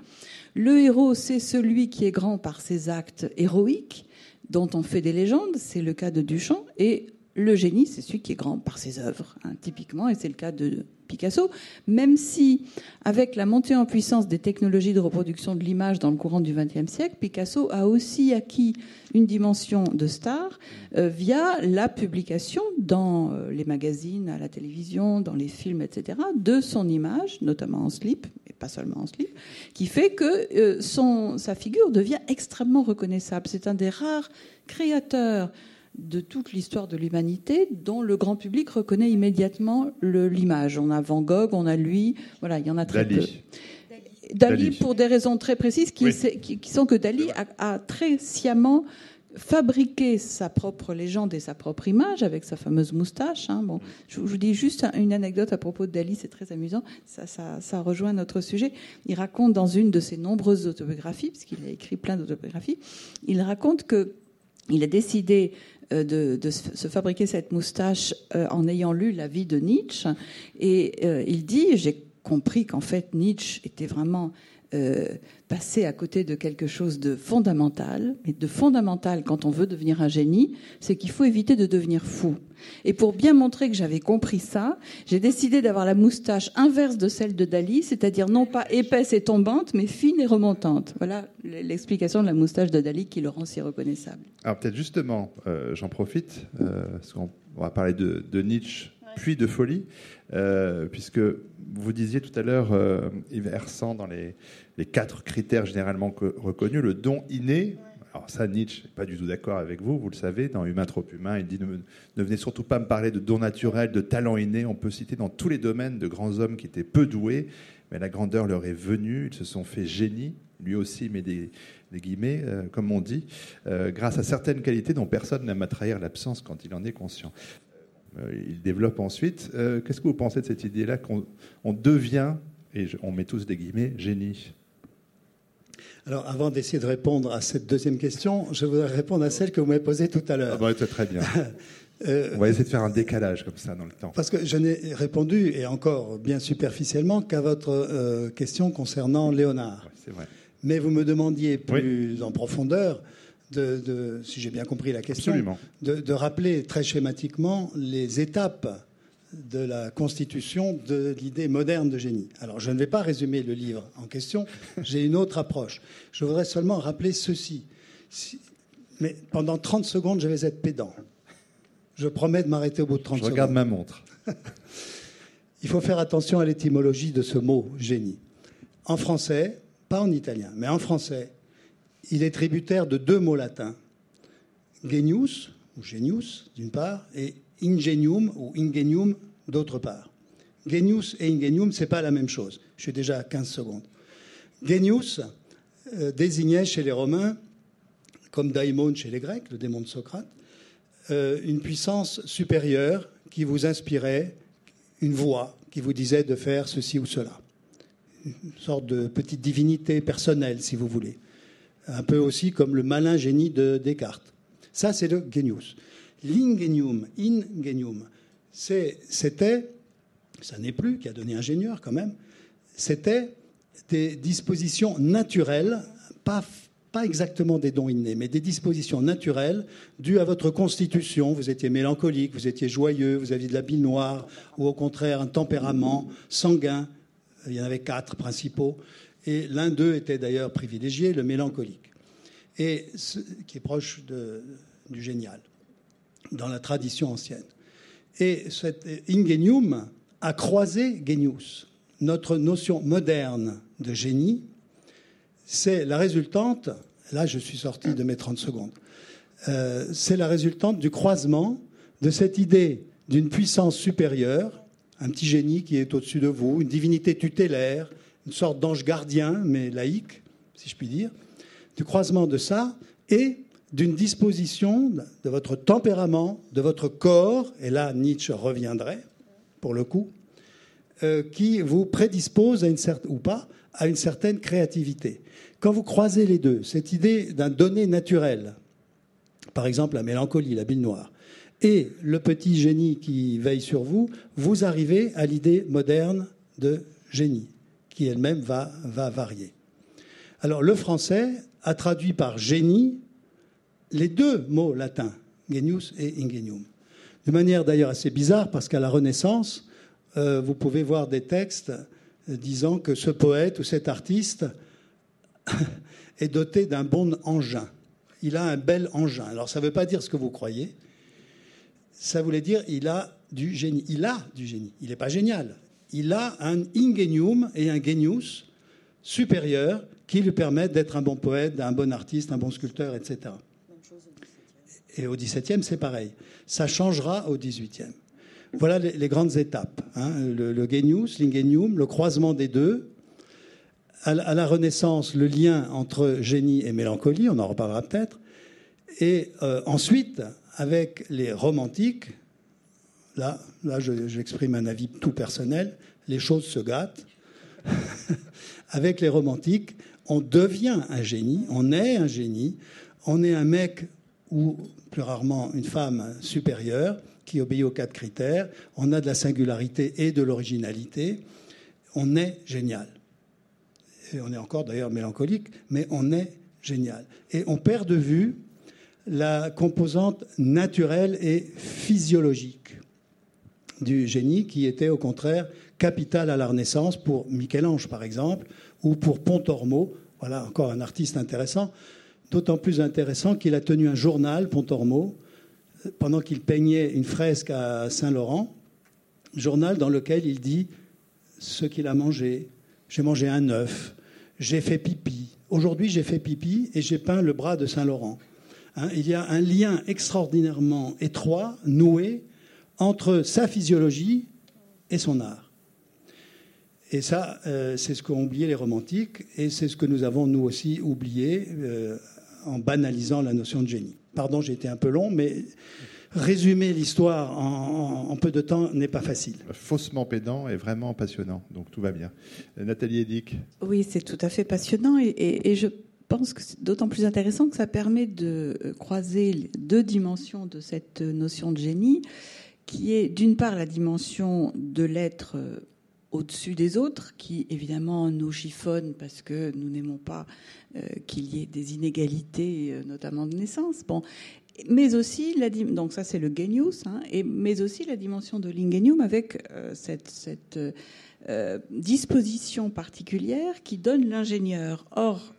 Le héros, c'est celui qui est grand par ses actes héroïques, dont on fait des légendes, c'est le cas de Duchamp, et le génie, c'est celui qui est grand par ses œuvres, hein, typiquement, et c'est le cas de Picasso, même si, avec la montée en puissance des technologies de reproduction de l'image dans le courant du XXe siècle, Picasso a aussi acquis une dimension de star euh, via la publication dans euh, les magazines, à la télévision, dans les films, etc., de son image, notamment en slip, et pas seulement en slip, qui fait que euh, son, sa figure devient extrêmement reconnaissable. C'est un des rares créateurs de toute l'histoire de l'humanité dont le grand public reconnaît immédiatement l'image. On a Van Gogh, on a lui, voilà, il y en a très peu. Dali, pour des raisons très précises, qui, sont que Dali a, très sciemment fabriqué sa propre légende et sa propre image avec sa fameuse moustache. Hein. Bon, je, vous dis juste une anecdote à propos de Dali, c'est très amusant. Ça, ça, rejoint notre sujet. Il raconte dans une de ses nombreuses autobiographies, puisqu'il a écrit plein d'autobiographies, il raconte que il a décidé euh, de, se fabriquer cette moustache euh, en ayant lu la vie de Nietzsche. Et euh, il dit, j'ai compris qu'en fait Nietzsche était vraiment euh, passer à côté de quelque chose de fondamental. Mais de fondamental, quand on veut devenir un génie, c'est qu'il faut éviter de devenir fou. Et pour bien montrer que j'avais compris ça, j'ai décidé d'avoir la moustache inverse de celle de Dali, c'est-à-dire non pas épaisse et tombante, mais fine et remontante. Voilà l'explication de la moustache de Dali qui le rend si reconnaissable. Alors peut-être justement, euh, j'en profite, euh, parce qu'on va parler de, de Nietzsche puis de folie, euh, puisque vous disiez tout à l'heure, euh, Yves dans les, quatre critères généralement reconnus, le don inné. Alors ça, Nietzsche n'est pas du tout d'accord avec vous, vous le savez, dans Humain trop humain, il dit ne, ne, venez surtout pas me parler de don naturel, de talent inné, on peut citer dans tous les domaines de grands hommes qui étaient peu doués, mais la grandeur leur est venue, ils se sont fait génie, lui aussi met des, guillemets, euh, comme on dit, euh, grâce à certaines qualités dont personne n'aime à trahir l'absence quand il en est conscient. Euh, il développe ensuite. Euh, qu'est-ce que vous pensez de cette idée-là qu'on devient, et on met tous des guillemets, génie? Alors, avant d'essayer de répondre à cette deuxième question, je voudrais répondre à celle que vous m'avez posée tout à l'heure. Ah bah, très bien. Euh, on va essayer de faire un décalage comme ça dans le temps. Parce que je n'ai répondu, et encore bien superficiellement, qu'à votre question concernant Léonard. c'est vrai. Mais vous me demandiez plus en profondeur, de, si j'ai bien compris la question, de, de, rappeler très schématiquement les étapes de la constitution de l'idée moderne de génie. Alors je ne vais pas résumer le livre en question, j'ai une autre approche. Je voudrais seulement rappeler ceci. mais pendant 30 secondes, je vais être pédant. Je promets de m'arrêter au bout de 30 secondes. Je regarde ma montre. Il faut faire attention à l'étymologie de ce mot génie. En français, pas en italien, mais en français, il est tributaire de deux mots latins. Genius, ou genius d'une part, et ingenium ou ingenium d'autre part. Genius et ingenium, ce n'est pas la même chose. Je suis déjà à 15 secondes. Genius euh, désignait chez les Romains, comme daimon chez les Grecs, le démon de Socrate, euh, une puissance supérieure qui vous inspirait une voix qui vous disait de faire ceci ou cela. Une sorte de petite divinité personnelle, si vous voulez. Un peu aussi comme le malin génie de Descartes. Ça, c'est le genius. L'ingenium, ingenium, c'était, ça n'est plus, qui a donné ingénieur quand même, c'était des dispositions naturelles, pas, pas exactement des dons innés, mais des dispositions naturelles dues à votre constitution. Vous étiez mélancolique, vous étiez joyeux, vous aviez de la bile noire, ou au contraire un tempérament sanguin. Il y en avait quatre principaux. Et l'un d'eux était d'ailleurs privilégié, le mélancolique, et qui est proche du génial dans la tradition ancienne. Et cet ingenium a croisé genius. Notre notion moderne de génie, c'est la résultante, là je suis sorti de mes 30 secondes, euh, c'est la résultante du croisement de cette idée d'une puissance supérieure, un petit génie qui est au-dessus de vous, une divinité tutélaire, une sorte d'ange gardien, mais laïque, si je puis dire, du croisement de ça et d'une disposition de votre tempérament, de votre corps, et là Nietzsche reviendrait, pour le coup, euh, qui vous prédispose à une certaine, ou pas, à une certaine créativité. Quand vous croisez les deux, cette idée d'un donné naturel, par exemple la mélancolie, la bile noire, et le petit génie qui veille sur vous, vous arrivez à l'idée moderne de génie, qui elle-même va, va varier. Alors le français a traduit par génie les deux mots latins, genius et ingenium. De manière d'ailleurs assez bizarre, parce qu'à la Renaissance, euh, vous pouvez voir des textes euh, disant que ce poète ou cet artiste est doté d'un bon engin. Il a un bel engin. Alors ça ne veut pas dire ce que vous croyez. Ça voulait dire il a du génie. Il a du génie. Il n'est pas génial. Il a un ingenium et un genius supérieur qui lui permettent d'être un bon poète, un bon artiste, un bon sculpteur, etc. Et au XVIIe, c'est pareil. Ça changera au XVIIIe. Voilà les, grandes étapes. Hein. Le, genius, l'ingenium, le croisement des deux. À, la Renaissance, le lien entre génie et mélancolie, on en reparlera peut-être. Et euh, ensuite, avec les romantiques, là, là j'exprime un avis tout personnel, les choses se gâtent. avec les romantiques, on devient un génie, on est un génie, on est un mec ou plus rarement une femme supérieure qui obéit aux quatre critères. On a de la singularité et de l'originalité. On est génial. Et on est encore d'ailleurs mélancolique, mais on est génial. Et on perd de vue la composante naturelle et physiologique du génie qui était au contraire capitale à la Renaissance pour Michel-Ange par exemple, ou pour Pontormo, voilà encore un artiste intéressant, d'autant plus intéressant qu'il a tenu un journal, Pontormo, pendant qu'il peignait une fresque à Saint-Laurent, journal dans lequel il dit ce qu'il a mangé. J'ai mangé un œuf, j'ai fait pipi. Aujourd'hui, j'ai fait pipi et j'ai peint le bras de Saint-Laurent. Hein, il y a un lien extraordinairement étroit, noué, entre sa physiologie et son art. Et ça, euh, c'est ce qu'ont oublié les romantiques, et c'est ce que nous avons nous aussi oublié euh, en banalisant la notion de génie. Pardon, j'ai été un peu long, mais résumer l'histoire en, peu de temps n'est pas facile. Faussement pédant et vraiment passionnant, donc tout va bien. Nathalie Edic Oui, c'est tout à fait passionnant et, je pense que c'est d'autant plus intéressant que ça permet de euh, croiser deux dimensions de cette notion de génie, qui est d'une part la dimension de l'être euh, au-dessus des autres, qui évidemment nous chiffonnent parce que nous n'aimons pas euh, qu'il y ait des inégalités, euh, notamment de naissance. Bon, mais aussi la donc ça c'est le genius, hein, et mais aussi la dimension de l'ingenium avec cette, cette disposition particulière qui donne l'ingénieur. Or,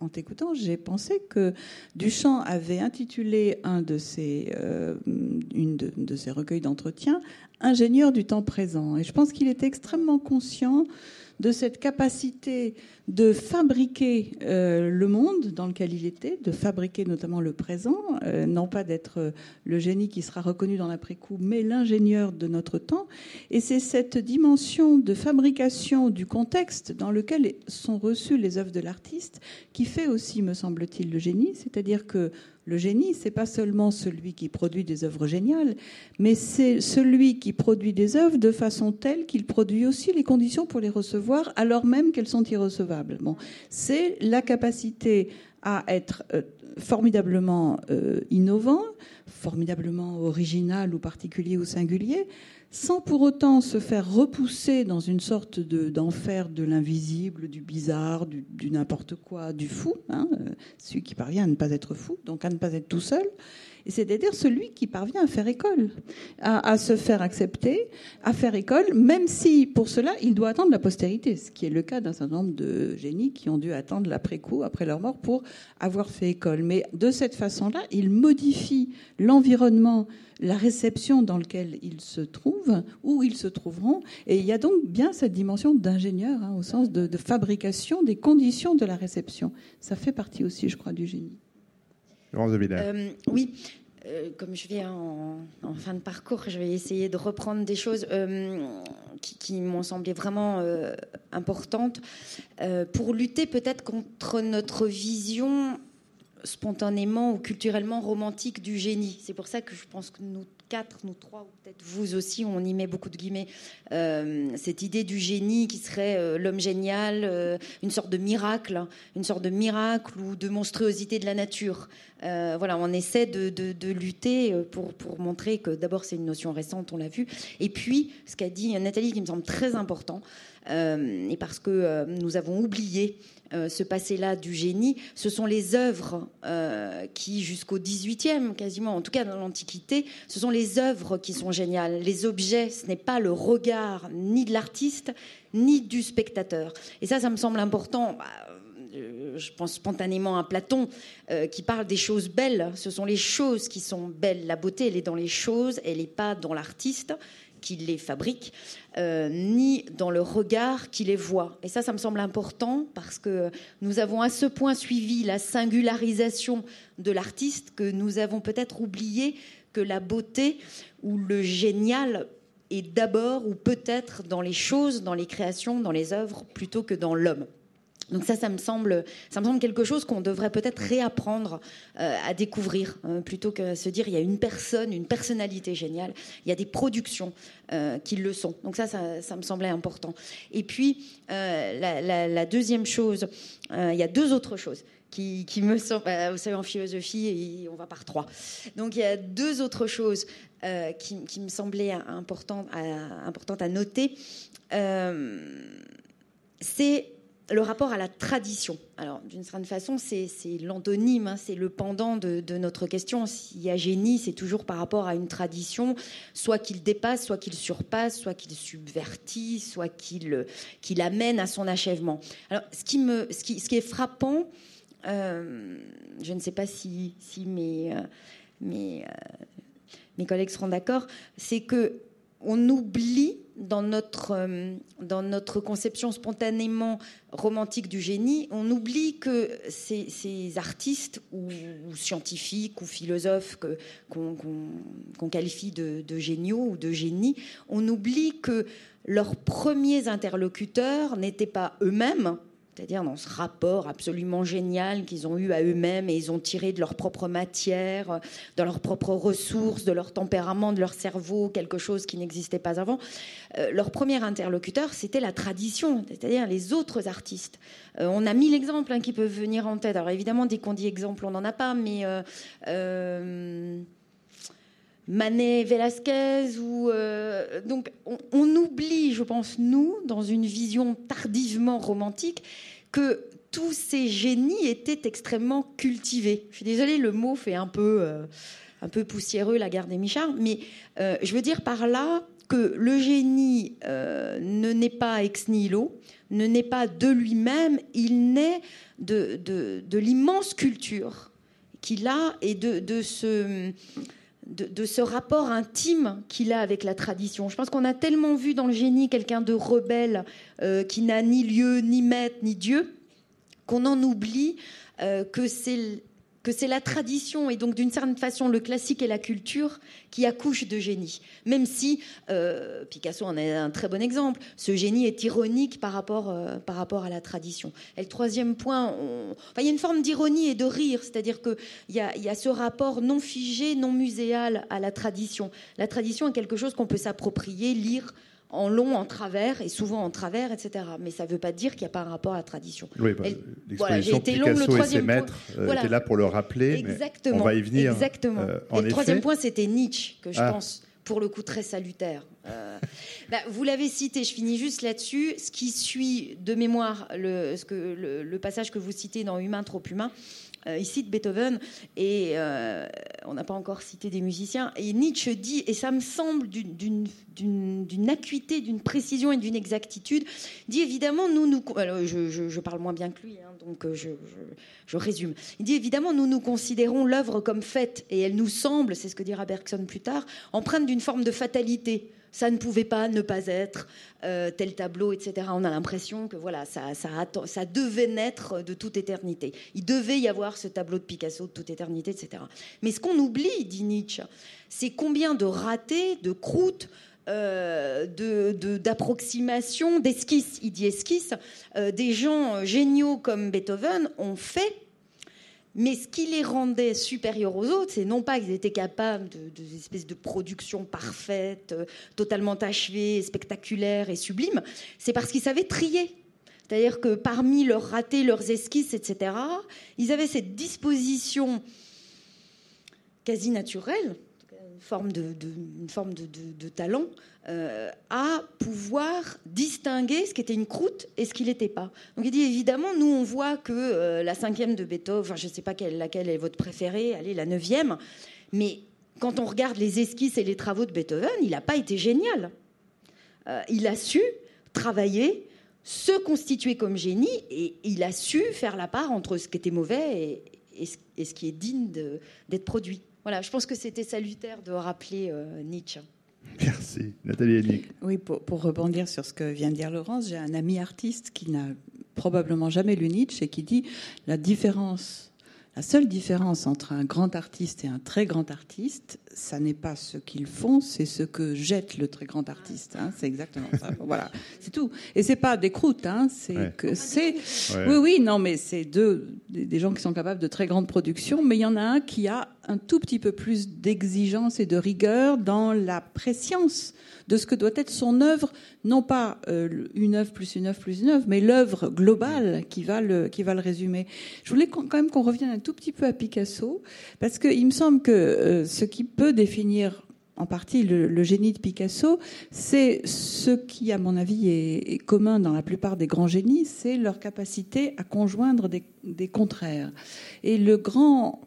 en t'écoutant, j'ai pensé que Duchamp avait intitulé un de ses, une de, ses recueils d'entretien ingénieur du temps présent. Et je pense qu'il est extrêmement conscient de cette capacité de fabriquer euh, le monde dans lequel il était, de fabriquer notamment le présent, euh, non pas d'être euh, le génie qui sera reconnu dans l'après-coup, mais l'ingénieur de notre temps. Et c'est cette dimension de fabrication du contexte dans lequel sont reçues les œuvres de l'artiste qui fait aussi, me semble-t-il, le génie, c'est-à-dire que le génie, c'est pas seulement celui qui produit des œuvres géniales, mais c'est celui qui produit des œuvres de façon telle qu'il produit aussi les conditions pour les recevoir, alors même qu'elles sont irrecevables. C'est la capacité à être euh, formidablement euh, innovant, formidablement original ou particulier ou singulier, sans pour autant se faire repousser dans une sorte d'enfer de, l'invisible, du bizarre, du, n'importe quoi, du fou, hein, euh, celui qui parvient à ne pas être fou, donc à ne pas être tout seul, c'est-à-dire celui qui parvient à faire école, à, se faire accepter, à faire école, même si pour cela il doit attendre la postérité, ce qui est le cas d'un certain nombre de génies qui ont dû attendre l'après-coup, après leur mort, pour avoir fait école. Mais de cette façon-là, il modifie l'environnement la réception dans laquelle ils se trouvent, où ils se trouveront. Et il y a donc bien cette dimension d'ingénieur, hein, au sens de, fabrication des conditions de la réception. Ça fait partie aussi, je crois, du génie. Euh, oui. Euh, comme je viens en, fin de parcours, je vais essayer de reprendre des choses euh, qui, m'ont semblé vraiment importantes pour lutter peut-être contre notre vision spontanément ou culturellement romantique du génie. C'est pour ça que je pense que nous quatre, nous trois, ou peut-être vous aussi, on y met beaucoup de guillemets, euh, cette idée du génie qui serait euh, l'homme génial, euh, une sorte de miracle, une sorte de miracle ou de monstruosité de la nature. voilà, on essaie de, lutter pour, pour, montrer que d'abord c'est une notion récente, on l'a vu, et puis ce qu'a dit Nathalie qui me semble très important, et parce que nous avons oublié euh, ce passé-là du génie, ce sont les œuvres euh, qui, jusqu'au 18e quasiment, en tout cas dans l'Antiquité, ce sont les œuvres qui sont géniales. Les objets, ce n'est pas le regard ni de l'artiste, ni du spectateur. Et ça, ça me semble important. Bah, euh, je pense spontanément à Platon qui parle des choses belles. Ce sont les choses qui sont belles. La beauté, elle est dans les choses, elle n'est pas dans l'artiste qui les fabrique, euh, ni dans le regard qui les voit. Et ça, ça me semble important parce que nous avons à ce point suivi la singularisation de l'artiste que nous avons peut-être oublié que la beauté ou le génial est d'abord ou peut-être dans les choses, dans les créations, dans les œuvres, plutôt que dans l'homme. Donc ça, ça me semble, ça me semble quelque chose qu'on devrait peut-être réapprendre euh, à découvrir, hein, plutôt que se dire il y a une personne, une personnalité géniale. Il y a des productions euh, qui le sont. Donc ça, ça, me semblait important. Et puis euh, la, deuxième chose, il y a deux autres choses. Qui, me semblent, bah, vous savez, en philosophie, on va par trois. Donc il y a deux autres choses qui, me semblaient importantes à, importantes à noter. c'est le rapport à la tradition. Alors, d'une certaine façon, c'est l'antonyme, hein, c'est le pendant de, notre question. S'il y a génie, c'est toujours par rapport à une tradition, soit qu'il dépasse, soit qu'il surpasse, soit qu'il subvertit, soit qu'il amène à son achèvement. Alors, ce qui, me, ce qui, ce qui est frappant, euh, je ne sais pas si, si mes, euh, mes, euh, mes collègues seront d'accord, c'est que on oublie dans notre, euh, dans notre conception spontanément romantique du génie, on oublie que ces, artistes ou, scientifiques ou philosophes qu'on qualifie de, de, géniaux ou de génies, on oublie que leurs premiers interlocuteurs n'étaient pas eux-mêmes, c'est-à-dire dans ce rapport absolument génial qu'ils ont eu à eux-mêmes et ils ont tiré de leur propre matière, de leurs propres ressources, de leur tempérament, de leur cerveau, quelque chose qui n'existait pas avant. Euh, leur premier interlocuteur, c'était la tradition, c'est-à-dire les autres artistes. Euh, on a mis l'exemple hein, qui peuvent venir en tête. Alors évidemment, dès qu'on dit exemple, on n'en a pas, mais... Euh, Manet, Velasquez ou donc on, oublie, je pense nous, dans une vision tardivement romantique, que tous ces génies étaient extrêmement cultivés. Je suis désolée, le mot fait un peu un peu poussiéreux, la guerre des Michards, mais je veux dire par là que le génie ne naît pas ex nihilo, ne naît pas de lui-même, il naît de, de, l'immense culture qu'il a et de, de ce, de, ce rapport intime qu'il a avec la tradition. Je pense qu'on a tellement vu dans le génie quelqu'un de rebelle euh, qui n'a ni lieu, ni maître, ni Dieu, qu'on en oublie euh, que c'est c'est la tradition et donc d'une certaine façon le classique et la culture qui accouchent de génie. Même si euh, Picasso en est un très bon exemple, ce génie est ironique par rapport, euh, par rapport à la tradition. Et le troisième point, il y a une forme d'ironie et de rire, c'est-à-dire qu'il y y a ce rapport non figé, non muséal à la tradition. La tradition est quelque chose qu'on peut s'approprier, lire, en long, en travers, et souvent en travers, etc. Mais ça ne veut pas dire qu'il n'y a pas un rapport à la tradition. Oui, bah, l'exposition Picasso le et ses maîtres euh, était là pour le rappeler. Exactement. on va y venir. Exactement. Euh, et le troisième point, c'était Nietzsche, que je ah. pense, pour le coup, très salutaire. Euh, bah, vous l'avez cité, je finis juste là-dessus. Ce qui suit de mémoire le, ce que, le passage que vous citez dans Humain, trop humain, il cite Beethoven et euh, on n'a pas encore cité des musiciens. Et Nietzsche dit, et ça me semble d'une acuité, d'une précision et d'une exactitude, dit évidemment, nous, nous je, parle moins bien que lui, hein, donc euh, je, je, résume. Il dit évidemment, nous nous considérons l'œuvre comme faite et elle nous semble, c'est ce que dira Bergson plus tard, empreinte d'une forme de fatalité ça ne pouvait pas ne pas être euh, tel tableau, etc. On a l'impression que voilà, ça, ça, ça, devait naître de toute éternité. Il devait y avoir ce tableau de Picasso de toute éternité, etc. Mais ce qu'on oublie, dit Nietzsche, c'est combien de ratés, de croûtes, euh, d'approximations, d'esquisses, il dit esquisses, euh, des gens géniaux comme Beethoven ont fait mais ce qui les rendait supérieurs aux autres, c'est non pas qu'ils étaient capables de, de espèces de production parfaite, euh, totalement achevée, spectaculaire et sublime, c'est parce qu'ils savaient trier. C'est-à-dire que parmi leurs ratés, leurs esquisses, etc., ils avaient cette disposition quasi naturelle, forme de, une forme de talent, euh, à pouvoir distinguer ce qui était une croûte et ce qui n'était pas. Donc il dit évidemment, nous on voit que euh, la cinquième de Beethoven, je ne sais pas quelle, laquelle est votre préférée, allez, la neuvième, mais quand on regarde les esquisses et les travaux de Beethoven, il n'a pas été génial. Euh, il a su travailler, se constituer comme génie et il a su faire la part entre ce qui était mauvais et, ce, qui est digne d'être produit. Voilà, je pense que c'était salutaire de rappeler Nietzsche. Merci. Nathalie Hennig. Oui, pour, pour, rebondir sur ce que vient de dire Laurence, j'ai un ami artiste qui n'a probablement jamais lu Nietzsche et qui dit la différence la seule différence entre un grand artiste et un très grand artiste, ça n'est pas ce qu'ils font, c'est ce que jette le très grand artiste. Hein. c'est exactement ça. voilà, c'est tout. Et c'est pas des croûtes, hein. c'est que c'est. Oui, oui, non, mais c'est deux des gens qui sont capables de très grandes productions, mais il y en a un qui a un tout petit peu plus d'exigence et de rigueur dans la préscience de ce que doit être son œuvre, non pas euh, une œuvre plus une œuvre plus une œuvre, mais l'œuvre globale qui va le qui va le résumer. Je voulais quand même qu'on revienne un tout petit peu à Picasso, parce qu'il me semble que euh, ce qui peut définir en partie le, génie de Picasso, c'est ce qui, à mon avis, est, commun dans la plupart des grands génies, c'est leur capacité à conjoindre des, contraires. Et le grand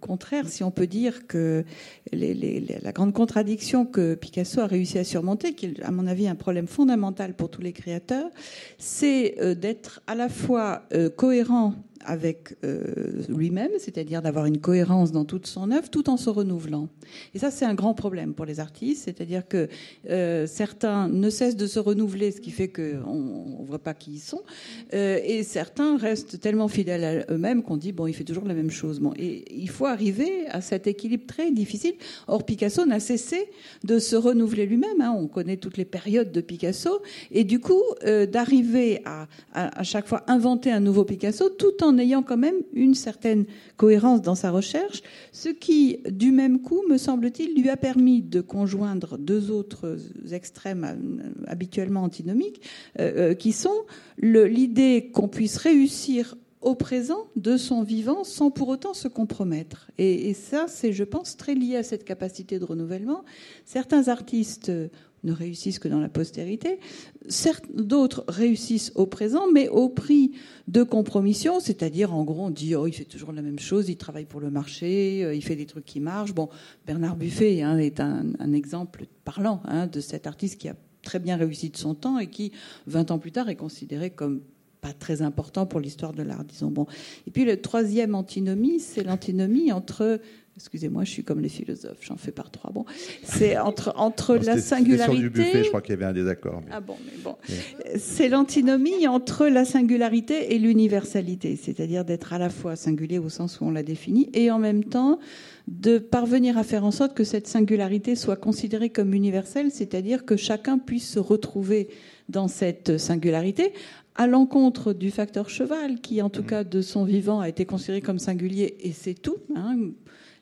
contraire, si on peut dire que la grande contradiction que Picasso a réussi à surmonter, qui est à mon avis un problème fondamental pour tous les créateurs, c'est euh, d'être à la fois euh, cohérent avec euh, lui-même, c'est-à-dire d'avoir une cohérence dans toute son œuvre, tout en se renouvelant. Et ça, c'est un grand problème pour les artistes, c'est-à-dire que euh, certains ne cessent de se renouveler, ce qui fait qu'on ne voit pas qui ils sont, euh, et certains restent tellement fidèles à eux-mêmes qu'on dit bon, il fait toujours la même chose. Bon, et il faut arriver à cet équilibre très difficile. Or, Picasso n'a cessé de se renouveler lui-même. Hein. On connaît toutes les périodes de Picasso, et du coup, d'arriver à, à, à chaque fois inventer un nouveau Picasso, tout en ayant quand même une certaine cohérence dans sa recherche, ce qui, du même coup, me semble-t-il, lui a permis de conjoindre deux autres extrêmes euh, habituellement antinomiques, euh, euh, qui sont l'idée qu'on puisse réussir au présent de son vivant sans pour autant se compromettre. Et, ça, c'est, je pense, très lié à cette capacité de renouvellement. Certains artistes ne réussissent que dans la postérité, d'autres réussissent au présent, mais au prix de compromission, c'est-à-dire en gros on dit oh il fait toujours la même chose, il travaille pour le marché, euh, il fait des trucs qui marchent. Bon, Bernard Buffet hein, est un, exemple parlant hein, de cet artiste qui a très bien réussi de son temps et qui, 20 ans plus tard, est considéré comme pas très important pour l'histoire de l'art, disons. Bon. Et puis le troisième antinomie, c'est l'antinomie entre Excusez-moi, je suis comme les philosophes, j'en fais par trois. Bon, c'est entre entre la singularité. Sur du buffet, je crois qu'il y avait un désaccord. Ah bon, mais bon, c'est l'antinomie entre la singularité et l'universalité, c'est-à-dire d'être à la fois singulier au sens où on l'a défini, et en même temps de parvenir à faire en sorte que cette singularité soit considérée comme universelle, c'est-à-dire que chacun puisse se retrouver dans cette singularité, à l'encontre du facteur cheval, qui en tout mmh. cas de son vivant a été considéré comme singulier, et c'est tout. Hein,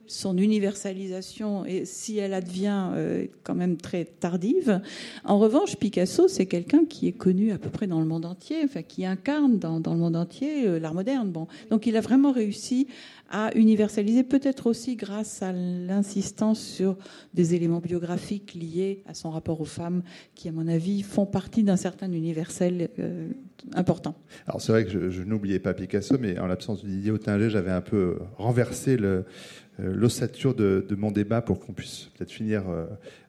son universalisation, et si elle advient euh, quand même très tardive. En revanche, Picasso, c'est quelqu'un qui est connu à peu près dans le monde entier, enfin qui incarne dans, le monde entier euh, l'art moderne. Bon, donc il a vraiment réussi à universaliser, peut-être aussi grâce à l'insistance sur des éléments biographiques liés à son rapport aux femmes, qui, à mon avis, font partie d'un certain universel euh, important. Alors c'est vrai que je, n'oubliais pas Picasso, mais en l'absence de Didier Autinger, j'avais un peu renversé le, l'ossature de, mon débat pour qu'on puisse peut-être finir euh,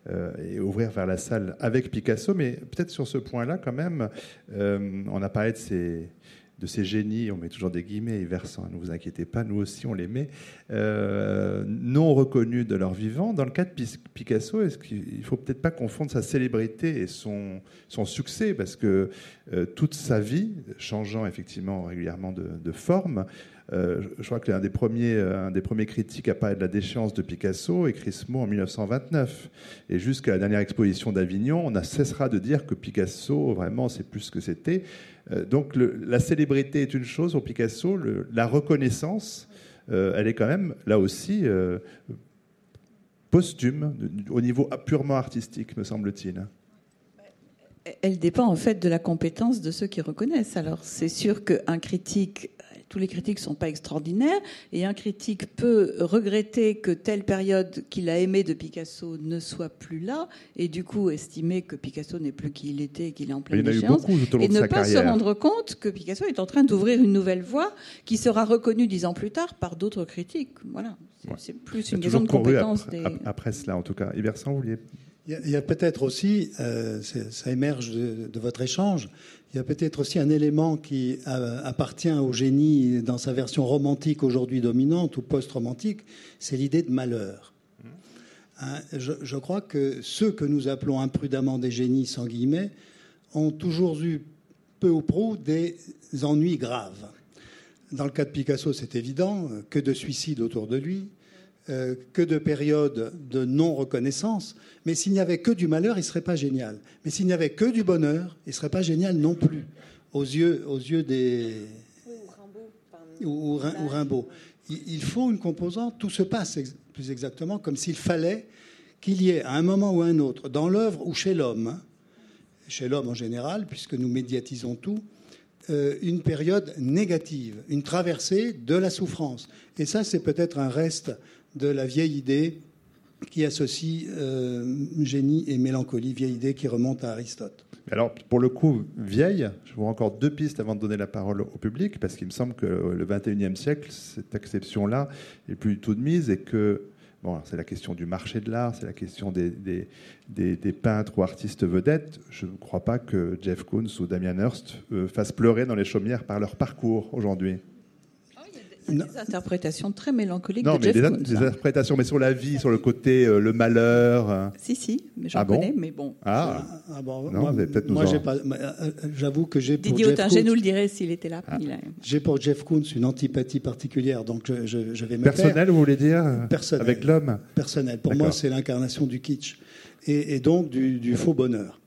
euh, et ouvrir vers la salle avec Picasso. Mais peut-être sur ce point-là, quand même, on a parlé de ces, de ces génies, on met toujours des guillemets et versants, ne vous inquiétez pas, nous aussi on les met, non reconnus de leur vivant. Dans le cas de Picasso, est-ce qu'il ne faut peut-être pas confondre sa célébrité et son, son succès, parce que toute sa vie, changeant effectivement régulièrement de forme, euh, je crois que l'un des premiers, euh, un des premiers critiques à parler de la déchéance de Picasso écrit ce mot en 1929. Et jusqu'à la dernière exposition d'Avignon, on ne cessera de dire que Picasso, vraiment, c'est plus ce que c'était. Euh, donc la célébrité est une chose pour Picasso, la reconnaissance, elle est quand même, là aussi, posthume, au niveau purement artistique, me semble-t-il elle dépend en fait de la compétence de ceux qui reconnaissent. Alors c'est sûr qu'un critique tous les critiques ne sont pas extraordinaires, et un critique peut regretter que telle période qu'il a aimée de Picasso ne soit plus là, et du coup estimer que Picasso n'est plus qui il était et qu'il est en pleine déchéance, et ne pas se rendre compte que Picasso est en train d'ouvrir une nouvelle voie qui sera reconnue dix ans plus tard par d'autres critiques. Voilà, c'est plus une question de compétence. Des... Après cela, en tout cas. Iversan, vous vouliez il y a, peut-être aussi, euh, ça émerge de, votre échange, il y a peut-être aussi un élément qui appartient au génie dans sa version romantique aujourd'hui dominante ou post-romantique, c'est l'idée de malheur. Hein, je, crois que ceux que nous appelons imprudemment des génies, sans guillemets, ont toujours eu peu ou prou des ennuis graves. Dans le cas de Picasso, c'est évident, que de suicides autour de lui, euh, que de périodes de non-reconnaissance. Mais s'il n'y avait que du malheur, il ne serait pas génial. Mais s'il n'y avait que du bonheur, il ne serait pas génial non plus, aux yeux, aux yeux des. ou, Rimbaud. Il faut une composante, tout se passe plus exactement comme s'il fallait qu'il y ait à un moment ou à un autre, dans l'œuvre ou chez l'homme, hein, chez l'homme en général, puisque nous médiatisons tout, euh, une période négative, une traversée de la souffrance. Et ça, c'est peut-être un reste de la vieille idée qui associe euh, génie et mélancolie, vieille idée qui remonte à Aristote. Alors, pour le coup, vieille, je vois encore deux pistes avant de donner la parole au public, parce qu'il me semble que le 21e siècle, cette exception-là est plus du tout de mise et que Bon, c'est la question du marché de l'art, c'est la question des, des, peintres ou artistes vedettes. Je ne crois pas que Jeff Koons ou Damien Hirst euh, fassent pleurer dans les chaumières par leur parcours aujourd'hui des interprétations très mélancoliques de Jeff des, Koons, des interprétations, mais sur la vie, sur le côté, euh, le malheur. Hein. Si, si, mais j'en ah connais, mais bon. Ah, ah bon, non, peut-être moi, j'ai pas. Euh, j'avoue que j'ai. Didier Autinger nous le dirait s'il était là. Ah. J'ai pour Jeff Koons une antipathie particulière, donc je, je, vais me Personnel, vous voulez dire? Personnel. Avec l'homme? Personnel. Pour moi, c'est l'incarnation du kitsch et, et donc du, du faux bonheur.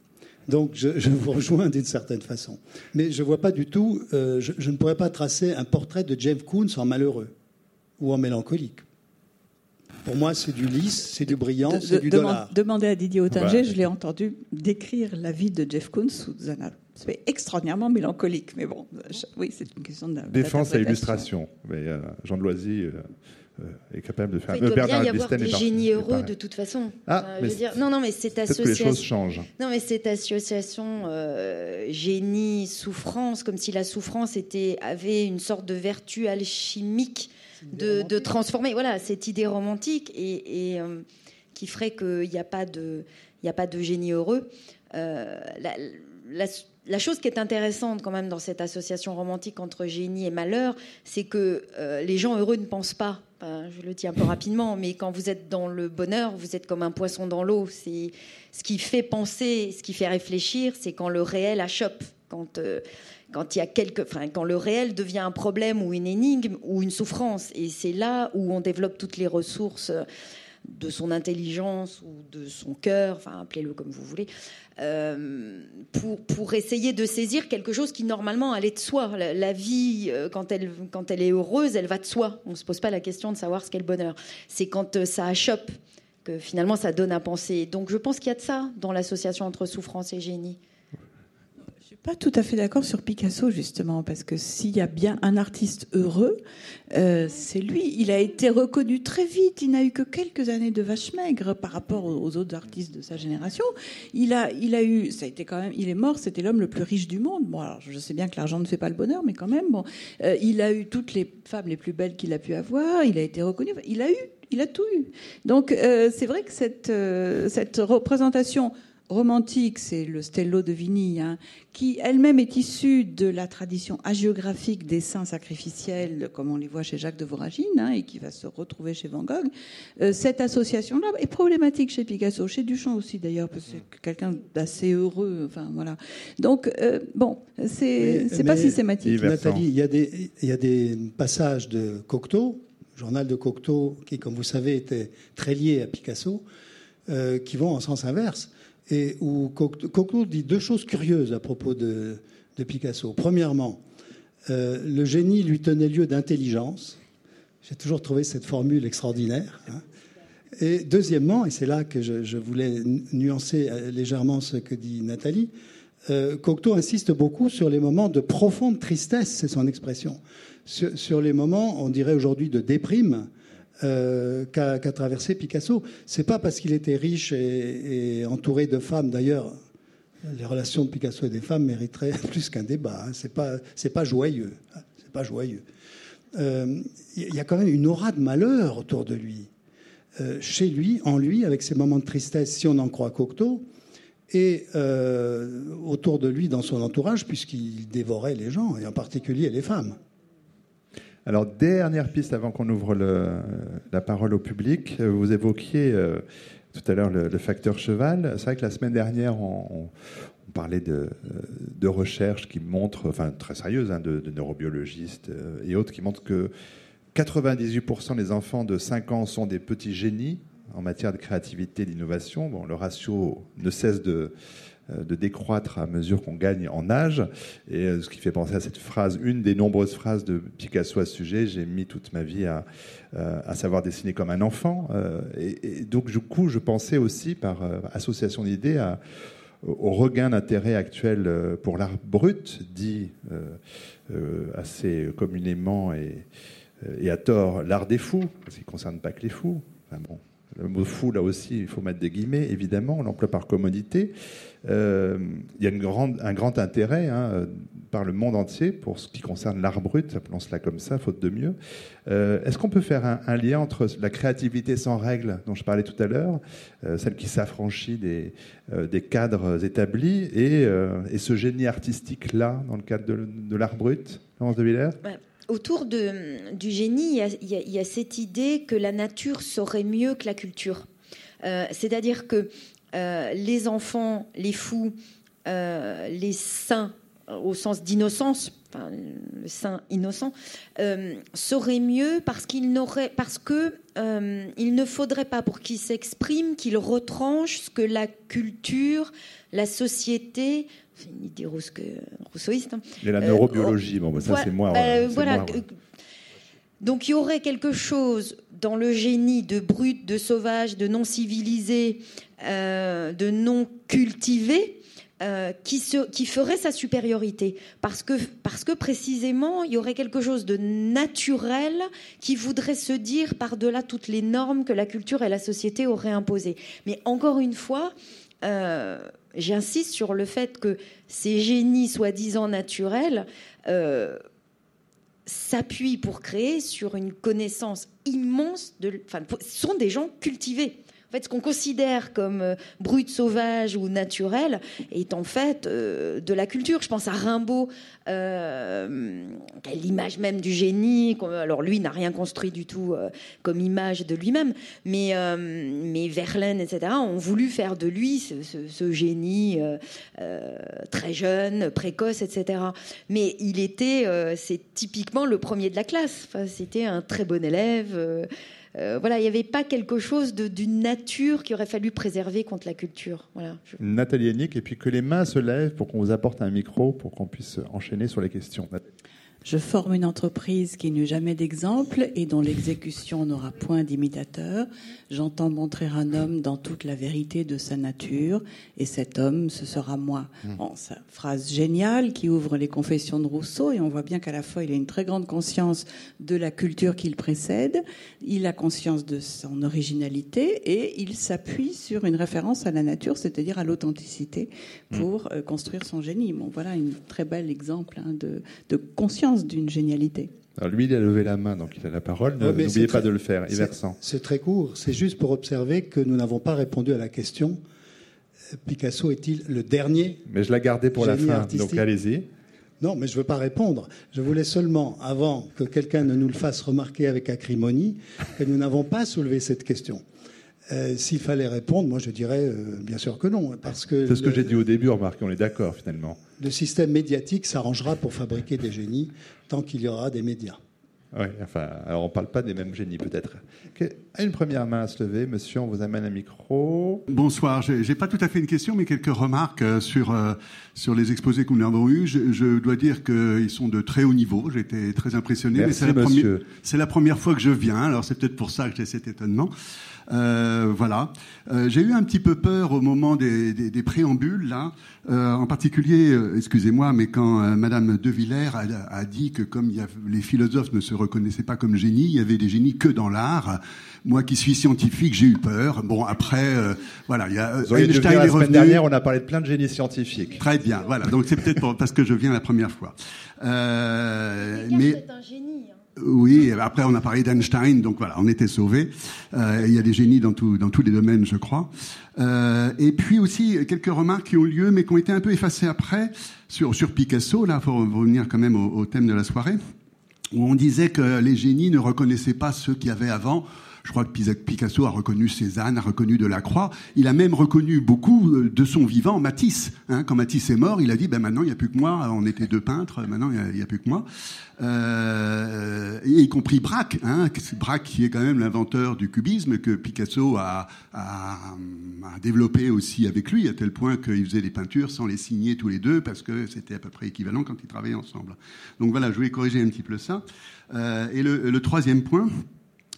Donc je, vous rejoins d'une certaine façon. Mais je ne vois pas du tout, euh, je, ne pourrais pas tracer un portrait de Jeff Koons en malheureux ou en mélancolique. Pour moi, c'est du lisse, c'est du brillant, c'est du dollar. Demandez à Didier Autinger, je l'ai entendu décrire la vie de Jeff Koons sous un aspect extraordinairement mélancolique. Mais bon, oui, c'est une question de. Défense à illustration. Mais euh, Jean de Loisy. Euh, est capable de faire. Il doit bien y avoir des génies heureux de toute façon. Ah, je veux dire, non, non, mais cette association. les choses changent. Non, mais cette association génie souffrance, comme si la souffrance était avait une sorte de vertu alchimique de, transformer voilà, cette idée romantique et, euh, qui ferait qu'il n'y a, pas de, a pas de génie heureux. Euh, la, chose qui est intéressante quand même dans cette association romantique entre génie et malheur, c'est que euh, les gens heureux ne pensent pas. je le dis un peu rapidement, mais quand vous êtes dans le bonheur, vous êtes comme un poisson dans l'eau. C'est ce qui fait penser, ce qui fait réfléchir, c'est quand le réel achoppe, quand quand il y a quelque, enfin, quand le réel devient un problème ou une énigme ou une souffrance. Et c'est là où on développe toutes les ressources de son intelligence ou de son cœur, enfin appelez-le comme vous voulez, euh, pour, pour essayer de saisir quelque chose qui normalement allait de soi. La, vie, euh, quand elle, quand elle est heureuse, elle va de soi. On ne se pose pas la question de savoir ce qu'est le bonheur. C'est quand euh, ça achoppe que finalement ça donne à penser. Donc je pense qu'il y a de ça dans l'association entre souffrance et génie pas tout à fait d'accord sur Picasso, justement, parce que s'il y a bien un artiste heureux, euh, c'est lui. Il a été reconnu très vite. Il n'a eu que quelques années de vache maigre par rapport aux autres artistes de sa génération. Il a, il a eu, ça a été quand même, il est mort, c'était l'homme le plus riche du monde. Bon, alors, je sais bien que l'argent ne fait pas le bonheur, mais quand même, bon, euh, il a eu toutes les femmes les plus belles qu'il a pu avoir. Il a été reconnu. Il a eu, il a tout eu. Donc, euh, c'est vrai que cette, cette représentation romantique, c'est le Stello de Vigny, hein, qui elle-même est issue de la tradition hagiographique des saints sacrificiels, comme on les voit chez Jacques de Voragine, hein, et qui va se retrouver chez Van Gogh. Euh, cette association-là est problématique chez Picasso, chez Duchamp aussi d'ailleurs, parce que c'est quelqu'un d'assez heureux. Enfin voilà. Donc euh, bon, c'est pas systématique. Nathalie, il y, a des, il y a des passages de Cocteau, journal de Cocteau, qui, comme vous savez, était très lié à Picasso, euh, qui vont en sens inverse et où Cocteau dit deux choses curieuses à propos de, Picasso. Premièrement, euh, le génie lui tenait lieu d'intelligence. J'ai toujours trouvé cette formule extraordinaire. Hein. Et deuxièmement, et c'est là que je, voulais nuancer euh, légèrement ce que dit Nathalie, euh, Cocteau insiste beaucoup sur les moments de profonde tristesse, c'est son expression, sur les moments, on dirait aujourd'hui, de déprime, euh, qu'a traversé Picasso. C'est pas parce qu'il était riche et, entouré de femmes. D'ailleurs, les relations de Picasso et des femmes mériteraient plus qu'un débat. Hein. C'est pas, c'est pas joyeux. C'est pas joyeux. Euh, il y a quand même une aura de malheur autour de lui, euh, chez lui, en lui, avec ses moments de tristesse, si on en croit Cocteau, et autour de lui, dans son entourage, puisqu'il dévorait les gens, et en particulier les femmes. Alors, dernière piste avant qu'on ouvre la parole au public. Vous évoquiez euh, tout à l'heure le, facteur cheval. C'est vrai que la semaine dernière, on, parlait de, de, recherches qui montrent, enfin très sérieuses, hein, de, neurobiologistes euh, et autres, qui montrent que 98% des enfants de 5 ans sont des petits génies en matière de créativité d'innovation. Bon, le ratio ne cesse de, euh, de décroître à mesure qu'on gagne en âge. Et euh, ce qui fait penser à cette phrase, une des nombreuses phrases de Picasso à ce sujet, j'ai mis toute ma vie à, euh, savoir dessiner comme un enfant. Et, donc, du coup, je pensais aussi, par association d'idées, au regain d'intérêt actuel pour l'art brut, dit assez communément et, et à tort l'art des fous, parce qu'il ne concerne pas que les fous. Enfin, bon, le mot fou, là aussi, il faut mettre des guillemets, évidemment, on l'emploie par commodité. Euh, il y a un grand intérêt hein, par le monde entier pour ce qui concerne l'art brut, appelons cela comme ça, faute de mieux. Euh, est-ce qu'on peut faire un, lien entre la créativité sans règles, dont je parlais tout à l'heure, euh, celle qui s'affranchit des, cadres établis, et, et ce génie artistique-là, dans le cadre de, de l'art brut Laurence de Villers? Autour du génie, il y, a, cette idée que la nature saurait mieux que la culture. Euh, c'est-à-dire que euh, les enfants, les fous, euh, les saints, au sens d'innocence, le saint innocent, sauraient mieux parce qu'il parce que il ne faudrait pas pour qu'ils s'expriment qu'ils retranchent ce que la culture, la société c'est une idée rousseauiste. Hein. Et la neurobiologie, bon, bah, ça c'est moi. Bah, voilà. Donc il y aurait quelque chose dans le génie de brut, de sauvage, de non civilisé, euh, de non cultivé, euh, qui, qui, ferait sa supériorité. Parce que, parce que précisément, il y aurait quelque chose de naturel qui voudrait se dire par-delà toutes les normes que la culture et la société auraient imposées. Mais encore une fois, euh, j'insiste sur le fait que ces génies soi-disant naturels euh, s'appuient pour créer sur une connaissance immense de. Enfin, sont des gens cultivés. En fait, ce qu'on considère comme euh, brut, sauvage ou naturel est en fait euh, de la culture. Je pense à Rimbaud, euh, l'image même du génie. Alors lui n'a rien construit du tout comme image de lui-même, mais, mais Verlaine, etc., ont voulu faire de lui ce, génie très jeune, précoce, etc. Mais il était, c'est typiquement le premier de la classe. Enfin, C'était un très bon élève. Euh, voilà, il n'y avait pas quelque chose d'une nature qui aurait fallu préserver contre la culture. Voilà. Nathalie Hennick, et puis que les mains se lèvent pour qu'on vous apporte un micro pour qu'on puisse enchaîner sur les questions. Je forme une entreprise qui n'eut jamais d'exemple et dont l'exécution n'aura point d'imitateur. J'entends montrer un homme dans toute la vérité de sa nature, et cet homme, ce sera moi. Mmh. Bon, phrase géniale qui ouvre les confessions de Rousseau, et on voit bien qu'à la fois il a une très grande conscience de la culture qu'il précède, il a conscience de son originalité, et il s'appuie sur une référence à la nature, c'est-à-dire à, l'authenticité, mmh. pour euh, construire son génie. Bon, voilà un très bel exemple hein, de, de conscience d'une génialité. Alors lui, il a levé la main, donc il a la parole. N'oubliez pas de le faire. C'est très court. C'est juste pour observer que nous n'avons pas répondu à la question Picasso est-il le dernier Mais je l'ai gardé pour la fin, donc allez-y. Non, mais je ne veux pas répondre. Je voulais seulement, avant que quelqu'un ne nous le fasse remarquer avec acrimonie, que nous n'avons pas soulevé cette question. Euh, s'il fallait répondre, moi je dirais euh, bien sûr que non. Parce que C'est ce que j'ai dit au début, remarque, on est d'accord finalement. Le système médiatique s'arrangera pour fabriquer des génies tant qu'il y aura des médias. Oui, enfin, alors on ne parle pas des mêmes génies peut-être. Une première main à se lever, monsieur, on vous amène un micro. Bonsoir, je n'ai pas tout à fait une question, mais quelques remarques euh, sur, sur les exposés que nous avons eus. Je, dois dire qu'ils sont de très haut niveau, j'ai été très impressionné. Merci, c'est la, première, la première fois que je viens, alors c'est peut-être pour ça que j'ai cet étonnement. Euh, voilà. Euh, j'ai eu un petit peu peur au moment des, des, des préambules, là. Euh, en particulier, euh, excusez-moi, mais quand euh, Madame De Villers a, a, dit que comme il y a, les philosophes ne se reconnaissaient pas comme génies, il y avait des génies que dans l'art. Moi qui suis scientifique, j'ai eu peur. Bon, après, voilà, il y a Einstein la semaine dernière, on a parlé de plein de génies scientifiques. Très bien, voilà. Donc c'est peut-être parce que je viens la première fois. Euh, mais un génie. Hein. Oui, après on a parlé d'Einstein, donc voilà, on était sauvés. Euh, il y a des génies dans, tout, dans tous les domaines, je crois. Euh, et puis aussi quelques remarques qui ont lieu, mais qui ont été un peu effacées après sur, sur Picasso. Là, faut revenir quand même au, au thème de la soirée, où on disait que les génies ne reconnaissaient pas ceux qui avaient avant. Je crois que Picasso a reconnu Cézanne, a reconnu Delacroix. Il a même reconnu beaucoup euh, de son vivant Matisse. Hein. Quand Matisse est mort, il a dit ben maintenant il n'y a plus que moi. On était deux peintres, maintenant il n'y a, plus que moi. Euh, y compris Braque, hein, Braque qui est quand même l'inventeur du cubisme que Picasso a, développé aussi avec lui, à tel point qu'il faisait des peintures sans les signer tous les deux parce que c'était à peu près équivalent quand ils travaillaient ensemble. Donc voilà, je voulais corriger un petit peu ça. Euh, et le troisième point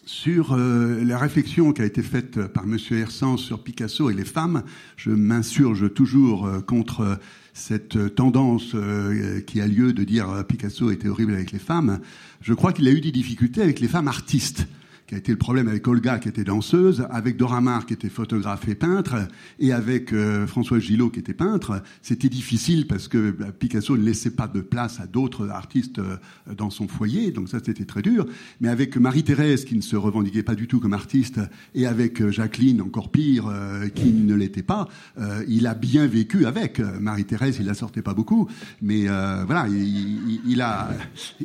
sur euh, la réflexion qui a été faite par M. Hersens sur Picasso et les femmes. Je m'insurge toujours euh, contre cette tendance euh, qui a lieu de dire Picasso était horrible avec les femmes. Je crois qu'il a eu des difficultés avec les femmes artistes qui a été le problème avec Olga, qui était danseuse, avec Dora Maar, qui était photographe et peintre, et avec euh, François Gillot, qui était peintre. C'était difficile parce que bah, Picasso ne laissait pas de place à d'autres artistes euh, dans son foyer, donc ça c'était très dur. Mais avec Marie-Thérèse, qui ne se revendiquait pas du tout comme artiste, et avec euh, Jacqueline, encore pire, qui ne l'était pas, il a bien vécu avec. Marie-Thérèse, il la sortait pas beaucoup, mais voilà, il, il, a,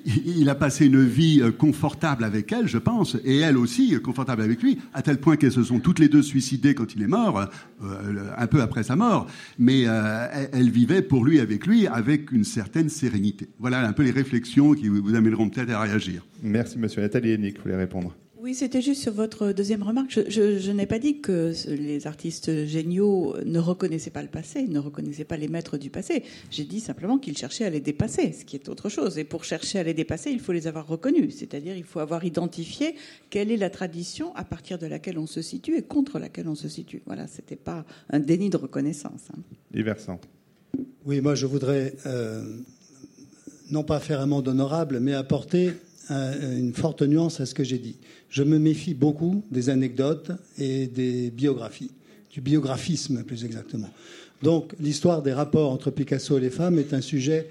il a passé une vie confortable avec elle, je pense, et elle aussi confortable avec lui, à tel point qu'elles se sont toutes les deux suicidées quand il est mort, euh, un peu après sa mort, mais euh, elles vivaient pour lui, avec lui, avec une certaine sérénité. Voilà un peu les réflexions qui vous amèneront peut-être à réagir. Merci, monsieur. Nathalie Hennick, voulez répondre Oui, c'était juste sur votre deuxième remarque. Je, n'ai pas dit que les artistes géniaux ne reconnaissaient pas le passé, ne reconnaissaient pas les maîtres du passé. J'ai dit simplement qu'ils cherchaient à les dépasser, ce qui est autre chose. Et pour chercher à les dépasser, il faut les avoir reconnus. C'est-à-dire, il faut avoir identifié quelle est la tradition à partir de laquelle on se situe et contre laquelle on se situe. Voilà, c'était pas un déni de reconnaissance. Hein. Oui, moi, je voudrais euh, non pas faire un monde honorable, mais apporter une forte nuance à ce que j'ai dit. Je me méfie beaucoup des anecdotes et des biographies, du biographisme plus exactement. Donc l'histoire des rapports entre Picasso et les femmes est un sujet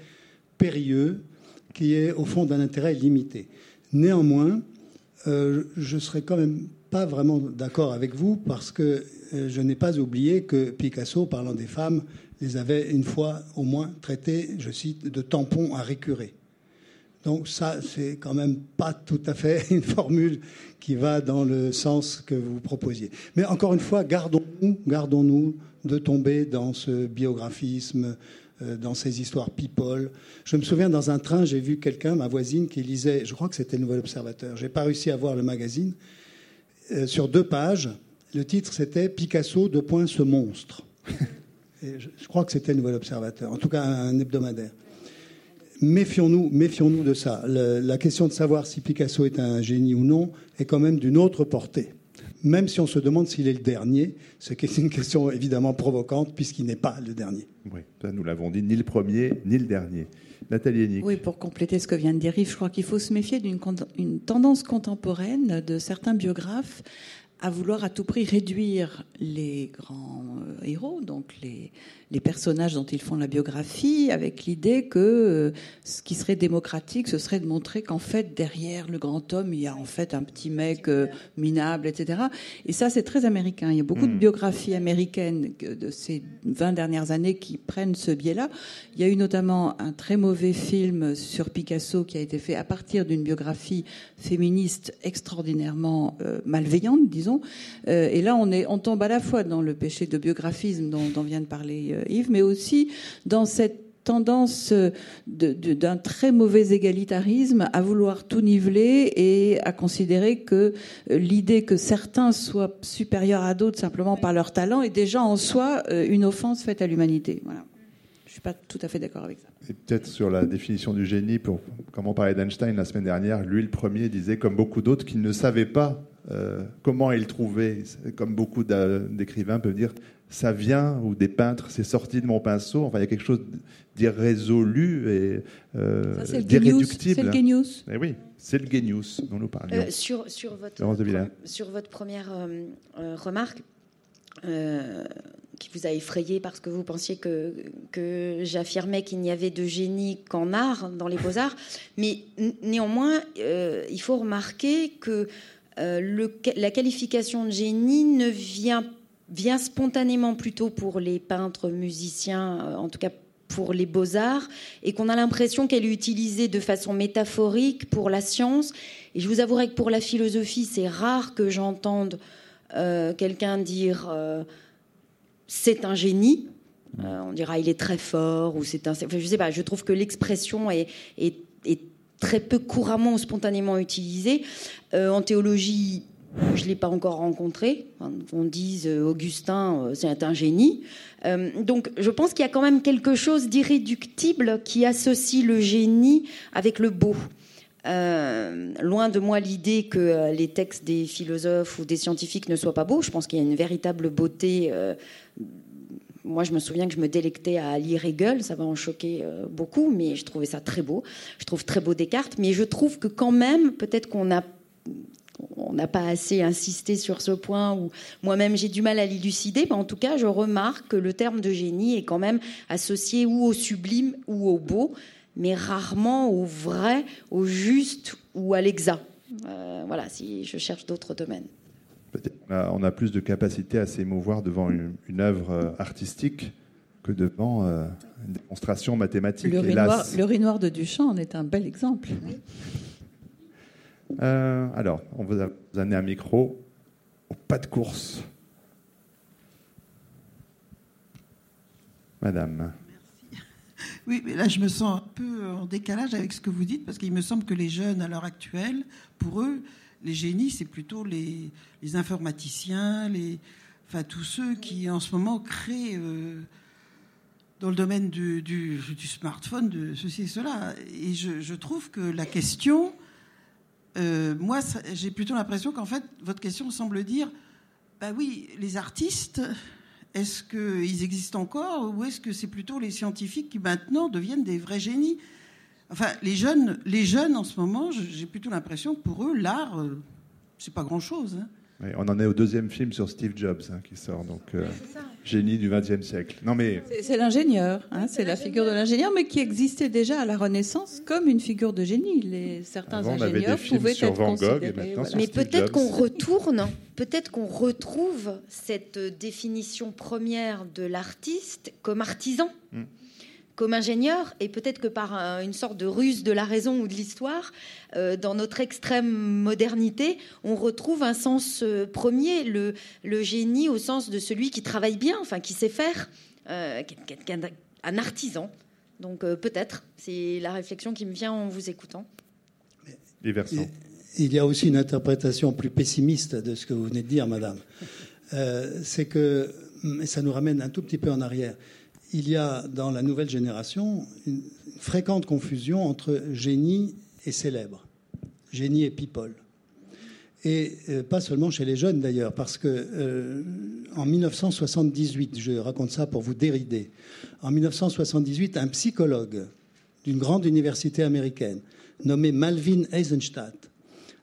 périlleux qui est au fond d'un intérêt limité. Néanmoins, euh, je ne serais quand même pas vraiment d'accord avec vous parce que euh, je n'ai pas oublié que Picasso, parlant des femmes, les avait une fois au moins traitées, je cite, de tampons à récurer. Donc ça, c'est quand même pas tout à fait une formule qui va dans le sens que vous proposiez. Mais encore une fois, gardons-nous, gardons-nous de tomber dans ce biographisme, euh, dans ces histoires people. Je me souviens dans un train, j'ai vu quelqu'un, ma voisine, qui lisait, je crois que c'était le Nouvel Observateur. J'ai pas réussi à voir le magazine. Euh, sur deux pages, le titre c'était Picasso de point ce monstre. je, je, crois que c'était le Nouvel Observateur, en tout cas un hebdomadaire méfions-nous, méfions-nous de ça. la question de savoir si Picasso est un génie ou non est quand même d'une autre portée. Même si on se demande s'il est le dernier, ce qui est une question évidemment provocante puisqu'il n'est pas le dernier. Oui, nous l'avons dit, ni le premier, ni le dernier. Nathalie Hennig. Oui, pour compléter ce que vient de dire Yves, je crois qu'il faut se méfier d'une tendance contemporaine de certains biographes à vouloir à tout prix réduire les grands euh, héros, donc les, les personnages dont ils font la biographie avec l'idée que euh, ce qui serait démocratique, ce serait de montrer qu'en fait, derrière le grand homme, il y a en fait un petit mec euh, minable, etc. Et ça, c'est très américain. Il y a beaucoup de hmm. biographies américaines de ces 20 dernières années qui prennent ce biais-là. Il y a eu notamment un très mauvais film sur Picasso qui a été fait à partir d'une biographie féministe extraordinairement euh, malveillante, disons. et là, on, est, on tombe à la fois dans le péché de biographisme dont, dont vient de parler Yves, mais aussi dans cette tendance d'un très mauvais égalitarisme à vouloir tout niveler et à considérer que euh, l'idée que certains soient supérieurs à d'autres simplement par leur talent est déjà en soi euh, une offense faite à l'humanité. Voilà. Je ne suis pas tout à fait d'accord avec ça. Et peut-être sur la définition du génie, pour, comme on parlait d'Einstein la semaine dernière, lui le premier disait, comme beaucoup d'autres, qu'il ne savait pas comment il trouvait, comme beaucoup d'écrivains peuvent dire, ça vient, ou des peintres, c'est sorti de mon pinceau. Enfin, il y a quelque chose d'irrésolu et euh, d'irréductible. C'est le genius. Eh oui, c'est le genius dont nous parlions. Euh, sur, sur, votre, sur votre première euh, remarque, qui vous a effrayé parce que vous pensiez que, que j'affirmais qu'il n'y avait de génie qu'en art, dans les beaux-arts. Mais néanmoins, il faut remarquer que le, la qualification de génie ne vient pas vient spontanément plutôt pour les peintres, musiciens, euh, en tout cas pour les beaux-arts, et qu'on a l'impression qu'elle est utilisée de façon métaphorique pour la science. Et je vous avouerai que pour la philosophie, c'est rare que j'entende euh, quelqu'un dire euh, c'est un génie. on dira il est très fort ou c'est un. je sais pas. Je trouve que l'expression est, est, est, très peu couramment ou spontanément utilisée. en théologie, je ne l'ai pas encore rencontré. On dise euh, Augustin, euh, c'est un génie. Euh, donc je pense qu'il y a quand même quelque chose d'irréductible qui associe le génie avec le beau. loin de moi l'idée que les textes des philosophes ou des scientifiques ne soient pas beaux. Je pense qu'il y a une véritable beauté. moi, je me souviens que je me délectais à lire Hegel, ça va en choquer beaucoup, mais je trouvais ça très beau. Je trouve très beau Descartes, mais je trouve que quand même, peut-être qu'on a on n'a pas assez insisté sur ce point, ou moi-même j'ai du mal à l'élucider, mais en tout cas je remarque que le terme de génie est quand même associé ou au sublime ou au beau, mais rarement au vrai, au juste ou à l'exact. Euh, voilà, si je cherche d'autres domaines. On a plus de capacité à s'émouvoir devant une, œuvre euh, artistique que devant euh, une démonstration mathématique. Le riz, noir, le noir, de Duchamp en est un bel exemple. Euh, alors, on vous a un micro au pas de course. Madame. Merci. Oui, mais là, je me sens un peu en décalage avec ce que vous dites, parce qu'il me semble que les jeunes, à l'heure actuelle, pour eux, les génies, c'est plutôt les, informaticiens, les, enfin tous ceux qui en ce moment créent euh, dans le domaine du, smartphone de ceci et cela. Et je trouve que la question, euh, moi, j'ai plutôt l'impression qu'en fait, votre question semble dire, bah oui, les artistes, est-ce qu'ils existent encore ou est-ce que c'est plutôt les scientifiques qui maintenant deviennent des vrais génies? Enfin, les jeunes, les jeunes en ce moment, j'ai plutôt l'impression que pour eux, l'art, euh, c'est pas grand-chose. Hein on en est au deuxième film sur Steve Jobs hein, qui sort, donc euh, génie du XXe siècle. Non mais c'est l'ingénieur, hein, c'est la figure de l'ingénieur, mais qui existait déjà à la Renaissance comme une figure de génie. Les certains ingénieurs pouvaient être considérés. Mais peut-être qu'on retourne, peut-être qu'on retrouve cette définition première de l'artiste comme artisan. Hmm comme ingénieur, et peut-être que par une sorte de ruse de la raison ou de l'histoire, euh, dans notre extrême modernité, on retrouve un sens euh, premier, le, le, génie au sens de celui qui travaille bien, enfin qui sait faire, euh, un artisan. Donc peut-être, c'est la réflexion qui me vient en vous écoutant. Il y a aussi une interprétation plus pessimiste de ce que vous venez de dire, madame. c'est que, et ça nous ramène un tout petit peu en arrière, il y a dans la nouvelle génération une fréquente confusion entre génie et célèbre, génie et people. Et euh, pas seulement chez les jeunes d'ailleurs, parce que euh, en 1978, je raconte ça pour vous dérider, en 1978, un psychologue d'une grande université américaine nommé Malvin Eisenstadt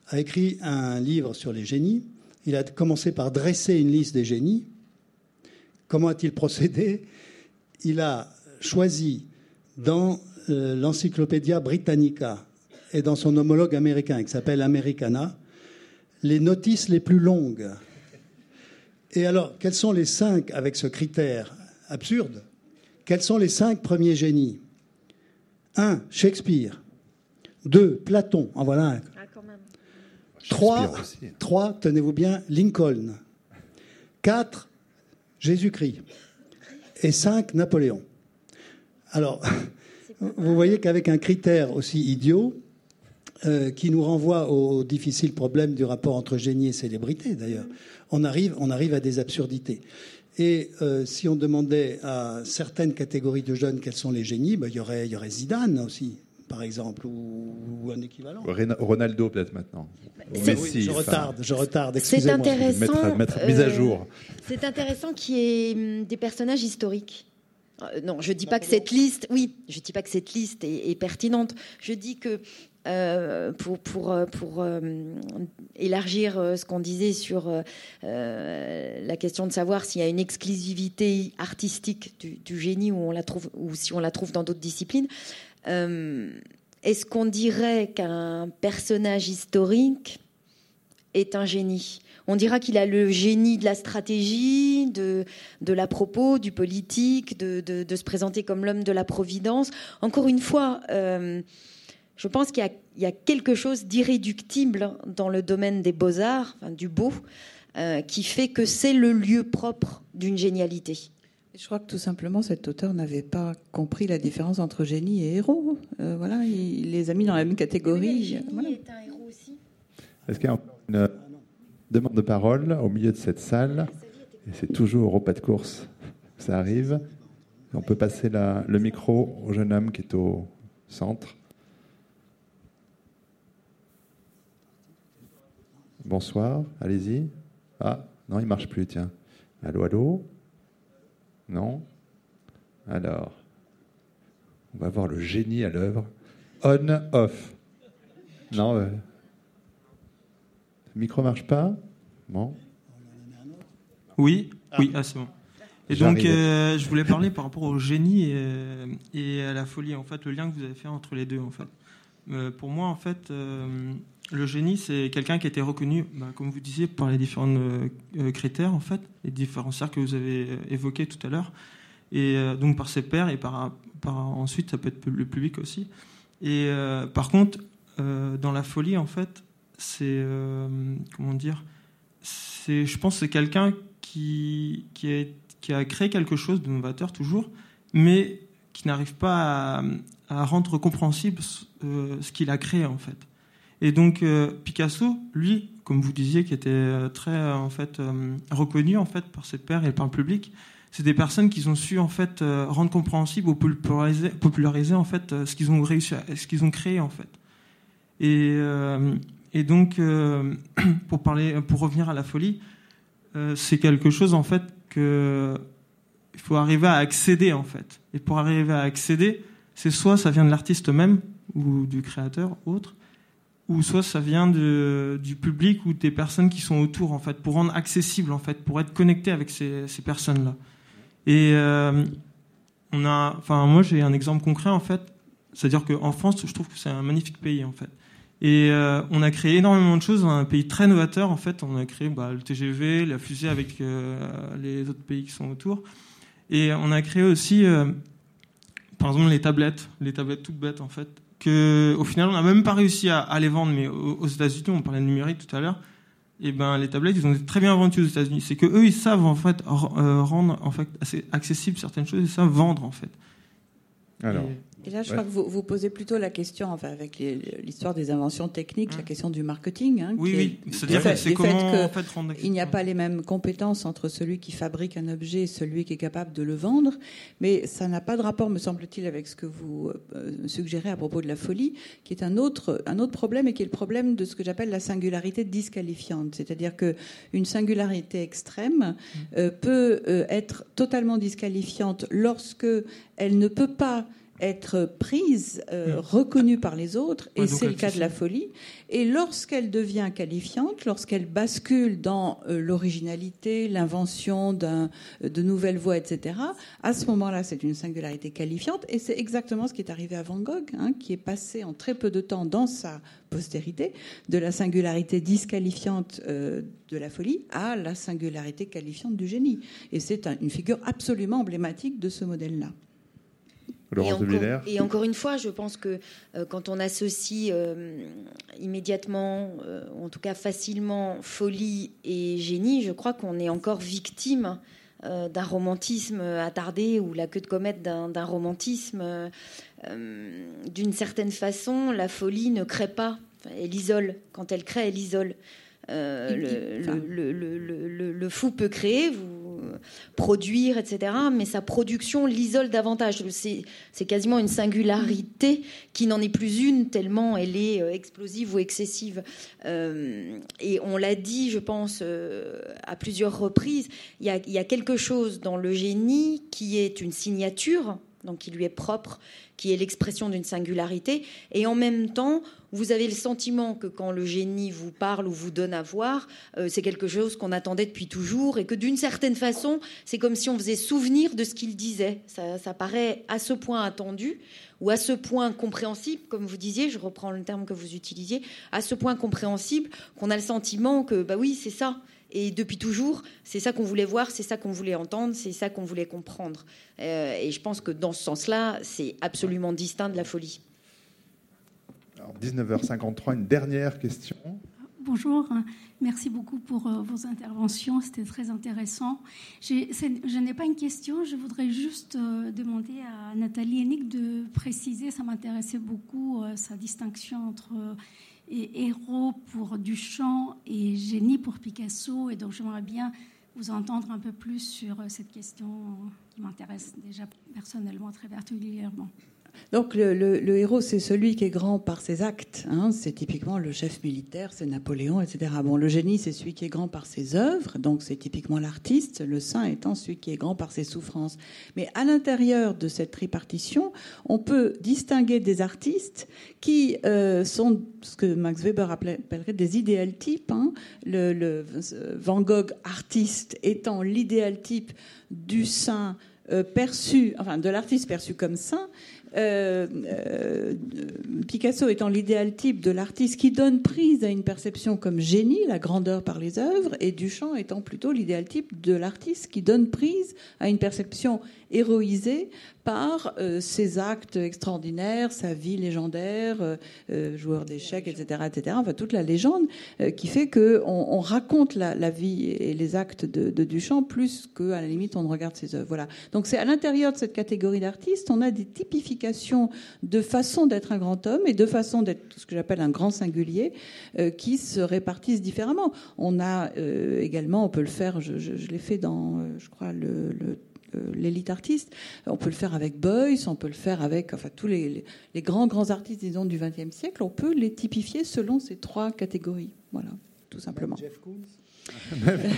a écrit un livre sur les génies. Il a commencé par dresser une liste des génies. Comment a-t-il procédé? Il a choisi dans euh, l'Encyclopédia Britannica et dans son homologue américain qui s'appelle Americana les notices les plus longues. Et alors, quels sont les cinq, avec ce critère absurde, quels sont les cinq premiers génies? Un, Shakespeare. Deux, Platon. En voilà un. Ah, trois, tenez-vous bien, Lincoln. Quatre, Jésus-Christ et 5 Napoléon. Alors, vous voyez qu'avec un critère aussi idiot, euh, qui nous renvoie au difficile problème du rapport entre génie et célébrité, d'ailleurs, on arrive, à des absurdités. Et euh, si on demandait à certaines catégories de jeunes quels sont les génies, ben, il y aurait Zidane aussi, par exemple, ou, un équivalent. Ronaldo peut-être maintenant. je retarde, je retarde. C'est intéressant. Mettre, mise à jour. Euh, c'est intéressant qu'il y ait hum, des personnages historiques. Euh, non, je dis pas que cette liste, oui, je dis pas que cette liste est, pertinente. Je dis que euh, pour, pour, pour élargir ce qu'on disait sur la question de savoir s'il y a une exclusivité artistique du, du, génie ou on la trouve ou si on la trouve dans d'autres disciplines, euh, est-ce qu'on dirait qu'un personnage historique est un génie? On dira qu'il a le génie de la stratégie, de, de la du politique, de, se présenter comme l'homme de la providence. Encore une fois, euh, je pense qu'il y, a quelque chose d'irréductible dans le domaine des beaux-arts, du beau, euh, qui fait que c'est le lieu propre d'une génialité. Je crois que tout simplement cet auteur n'avait pas compris la différence entre génie et héros. Euh, voilà, il les a mis dans la même catégorie. génie est un héros aussi. Est-ce qu'il y a une demande de parole au milieu de cette salle Et c'est toujours au pas de course. Ça arrive. On peut passer le micro au jeune homme qui est au centre. Bonsoir, allez-y. Ah, non, il marche plus, tiens. Allô, allô? Non Alors, on va voir le génie à l'œuvre. On, off. Non, euh, le micro marche pas? Bon. Oui, oui, ah, c'est bon. Et donc, euh, je voulais parler par rapport au génie et, à la folie, en fait, le lien que vous avez fait entre les deux, en fait. Euh, pour moi, en fait, le génie, c'est quelqu'un qui a été reconnu, bah, comme vous disiez, par les différents euh, euh, critères, en fait, les différents cercles que vous avez euh, évoqués tout à l'heure, et donc par ses pairs et par, ensuite, ça peut être le public aussi. Et par contre, dans la folie, en fait, c'est comment dire, c'est, je pense, c'est quelqu'un qui a, créé quelque chose de novateur toujours, mais qui n'arrive pas à, à rendre compréhensible ce qu'il a créé en fait. Et donc Picasso, lui, comme vous disiez, qui était très en fait reconnu en fait par cette paire et par le public, c'est des personnes qui ont su en fait rendre compréhensible ou populariser, populariser en fait ce qu'ils ont réussi, ce qu'ils ont créé en fait. Et, donc, pour revenir à la folie, c'est quelque chose en fait que il faut arriver à accéder en fait. Et pour arriver à accéder, c'est soit ça vient de l'artiste même ou du créateur autre, ou soit ça vient du public ou des personnes qui sont autour en fait, pour rendre accessible en fait, pour être connecté avec ces, ces personnes-là. Et euh, on a, enfin moi j'ai un exemple concret en fait, c'est-à-dire qu'en France, je trouve que c'est un magnifique pays en fait. Et euh, on a créé énormément de choses dans un pays très novateur en fait. On a créé bah, le TGV, la fusée avec euh, les autres pays qui sont autour. Et on a créé aussi, par exemple, les tablettes, les tablettes toutes bêtes en fait, que au final on n'a même pas réussi à, les vendre, mais aux, États-Unis, on parlait de numérique tout à l'heure. Et ben les tablettes, ils ont été très bien vendues aux États-Unis. C'est que eux, ils savent en fait euh, rendre en fait assez accessible certaines choses, ils savent vendre en fait. Alors, et là, je crois que vous, vous, posez plutôt la question, enfin, avec l'histoire des inventions techniques, la mmh. question du marketing. Hein, oui, oui. C'est-à-dire c'est comment en fait, rendre Il n'y a pas les mêmes compétences entre celui qui fabrique un objet et celui qui est capable de le vendre, mais ça n'a pas de rapport, me semble-t-il, avec ce que vous euh, suggérez à propos de la folie, qui est un autre, un autre problème et qui est le problème de ce que j'appelle la singularité disqualifiante. C'est-à-dire que une singularité extrême mmh. euh, peut euh, être totalement disqualifiante lorsque elle ne peut pas être prise, euh, hmm. reconnue par les autres, et c'est le cas de la folie. Et lorsqu'elle devient qualifiante, lorsqu'elle bascule dans euh, l'originalité, l'invention de nouvelles voies, etc., à ce moment-là, c'est une singularité qualifiante, et c'est exactement ce qui est arrivé à Van Gogh, hein, qui est passé en très peu de temps dans sa postérité de la singularité disqualifiante euh, de la folie à la singularité qualifiante du génie. Et c'est une figure absolument emblématique de ce modèle-là. Et encore, une fois, je pense que euh, quand on associe euh, immédiatement, euh, en tout cas facilement, folie et génie, je crois qu'on est encore victime d'un romantisme attardé ou la queue de comète d'un romantisme. D'une certaine façon, la folie ne crée pas, elle isole. Quand elle crée, elle isole. le, le, fou peut créer, vous, produire, etc. Mais sa production l'isole davantage. C'est quasiment une singularité qui n'en est plus une tellement elle est euh, explosive ou excessive. Euh, et on l'a dit, je pense, euh, à plusieurs reprises, il y, a, il y a quelque chose dans le génie qui est une signature, donc qui lui est propre, qui est l'expression d'une singularité, et en même temps, vous avez le sentiment que quand le génie vous parle ou vous donne à voir, euh, c'est quelque chose qu'on attendait depuis toujours et que d'une certaine façon, c'est comme si on faisait souvenir de ce qu'il disait. Ça, paraît à ce point attendu ou à ce point compréhensible, comme vous disiez, je reprends le terme que vous utilisiez, à ce point compréhensible qu'on a le sentiment que, bah oui, c'est ça. Et depuis toujours, c'est ça qu'on voulait voir, c'est ça qu'on voulait entendre, c'est ça qu'on voulait comprendre. Euh, et je pense que dans ce sens-là, c'est absolument distinct de la folie. 19h53, une dernière question. Bonjour, merci beaucoup pour euh, vos interventions, c'était très intéressant. Je n'ai pas une question, je voudrais juste euh, demander à Nathalie Hennig de préciser, ça m'intéressait beaucoup, sa distinction entre héros pour Duchamp et génie pour Picasso, et donc j'aimerais bien vous entendre un peu plus sur cette question qui m'intéresse déjà personnellement très particulièrement. Donc le, héros, c'est celui qui est grand par ses actes. Hein. C'est typiquement le chef militaire, c'est Napoléon, etc. Bon, le génie, c'est celui qui est grand par ses œuvres. Donc c'est typiquement l'artiste. Le saint étant celui qui est grand par ses souffrances. Mais à l'intérieur de cette tripartition, on peut distinguer des artistes qui euh, sont ce que Max Weber appellerait des idéal types. Hein. Le, Van Gogh artiste étant l'idéal type du saint euh, perçu, enfin de l'artiste perçu comme saint, euh, euh, Picasso étant l'idéal type de l'artiste qui donne prise à une perception comme génie, la grandeur par les œuvres, et Duchamp étant plutôt l'idéal type de l'artiste qui donne prise à une perception héroïsé par euh, ses actes extraordinaires, sa vie légendaire, euh, euh, joueur d'échecs, etc., etc. Enfin, toute la légende qui fait que on, raconte la, vie et les actes de, Duchamp plus qu'à la limite on regarde ses œuvres. Voilà. Donc c'est à l'intérieur de cette catégorie d'artistes, on a des typifications de façon d'être un grand homme et de façon d'être ce que j'appelle un grand singulier qui se répartissent différemment. On a également, on peut le faire, je, l'ai fait dans, je crois, le, le l'élite artiste. On peut le faire avec Beuys, on peut le faire avec enfin, tous les, grands, grands artistes, disons, du XXe siècle. On peut les typifier selon ces trois catégories. Voilà, tout simplement. Même Jeff Koons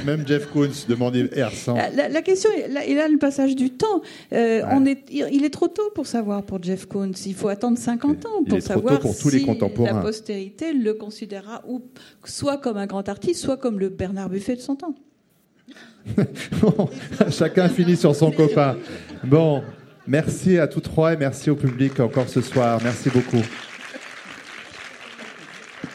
même, Jeff Koons demandait La, la, question, il a le passage du temps. Euh, on est, il est trop tôt pour savoir pour Jeff Koons. Il faut attendre 50 ans pour savoir pour tous si les contemporains. la postérité le considérera ou soit comme un grand artiste, soit comme le Bernard Buffet de son temps. chacun finit sur son copain. Bon, merci à tous trois et merci au public encore ce soir. Merci beaucoup.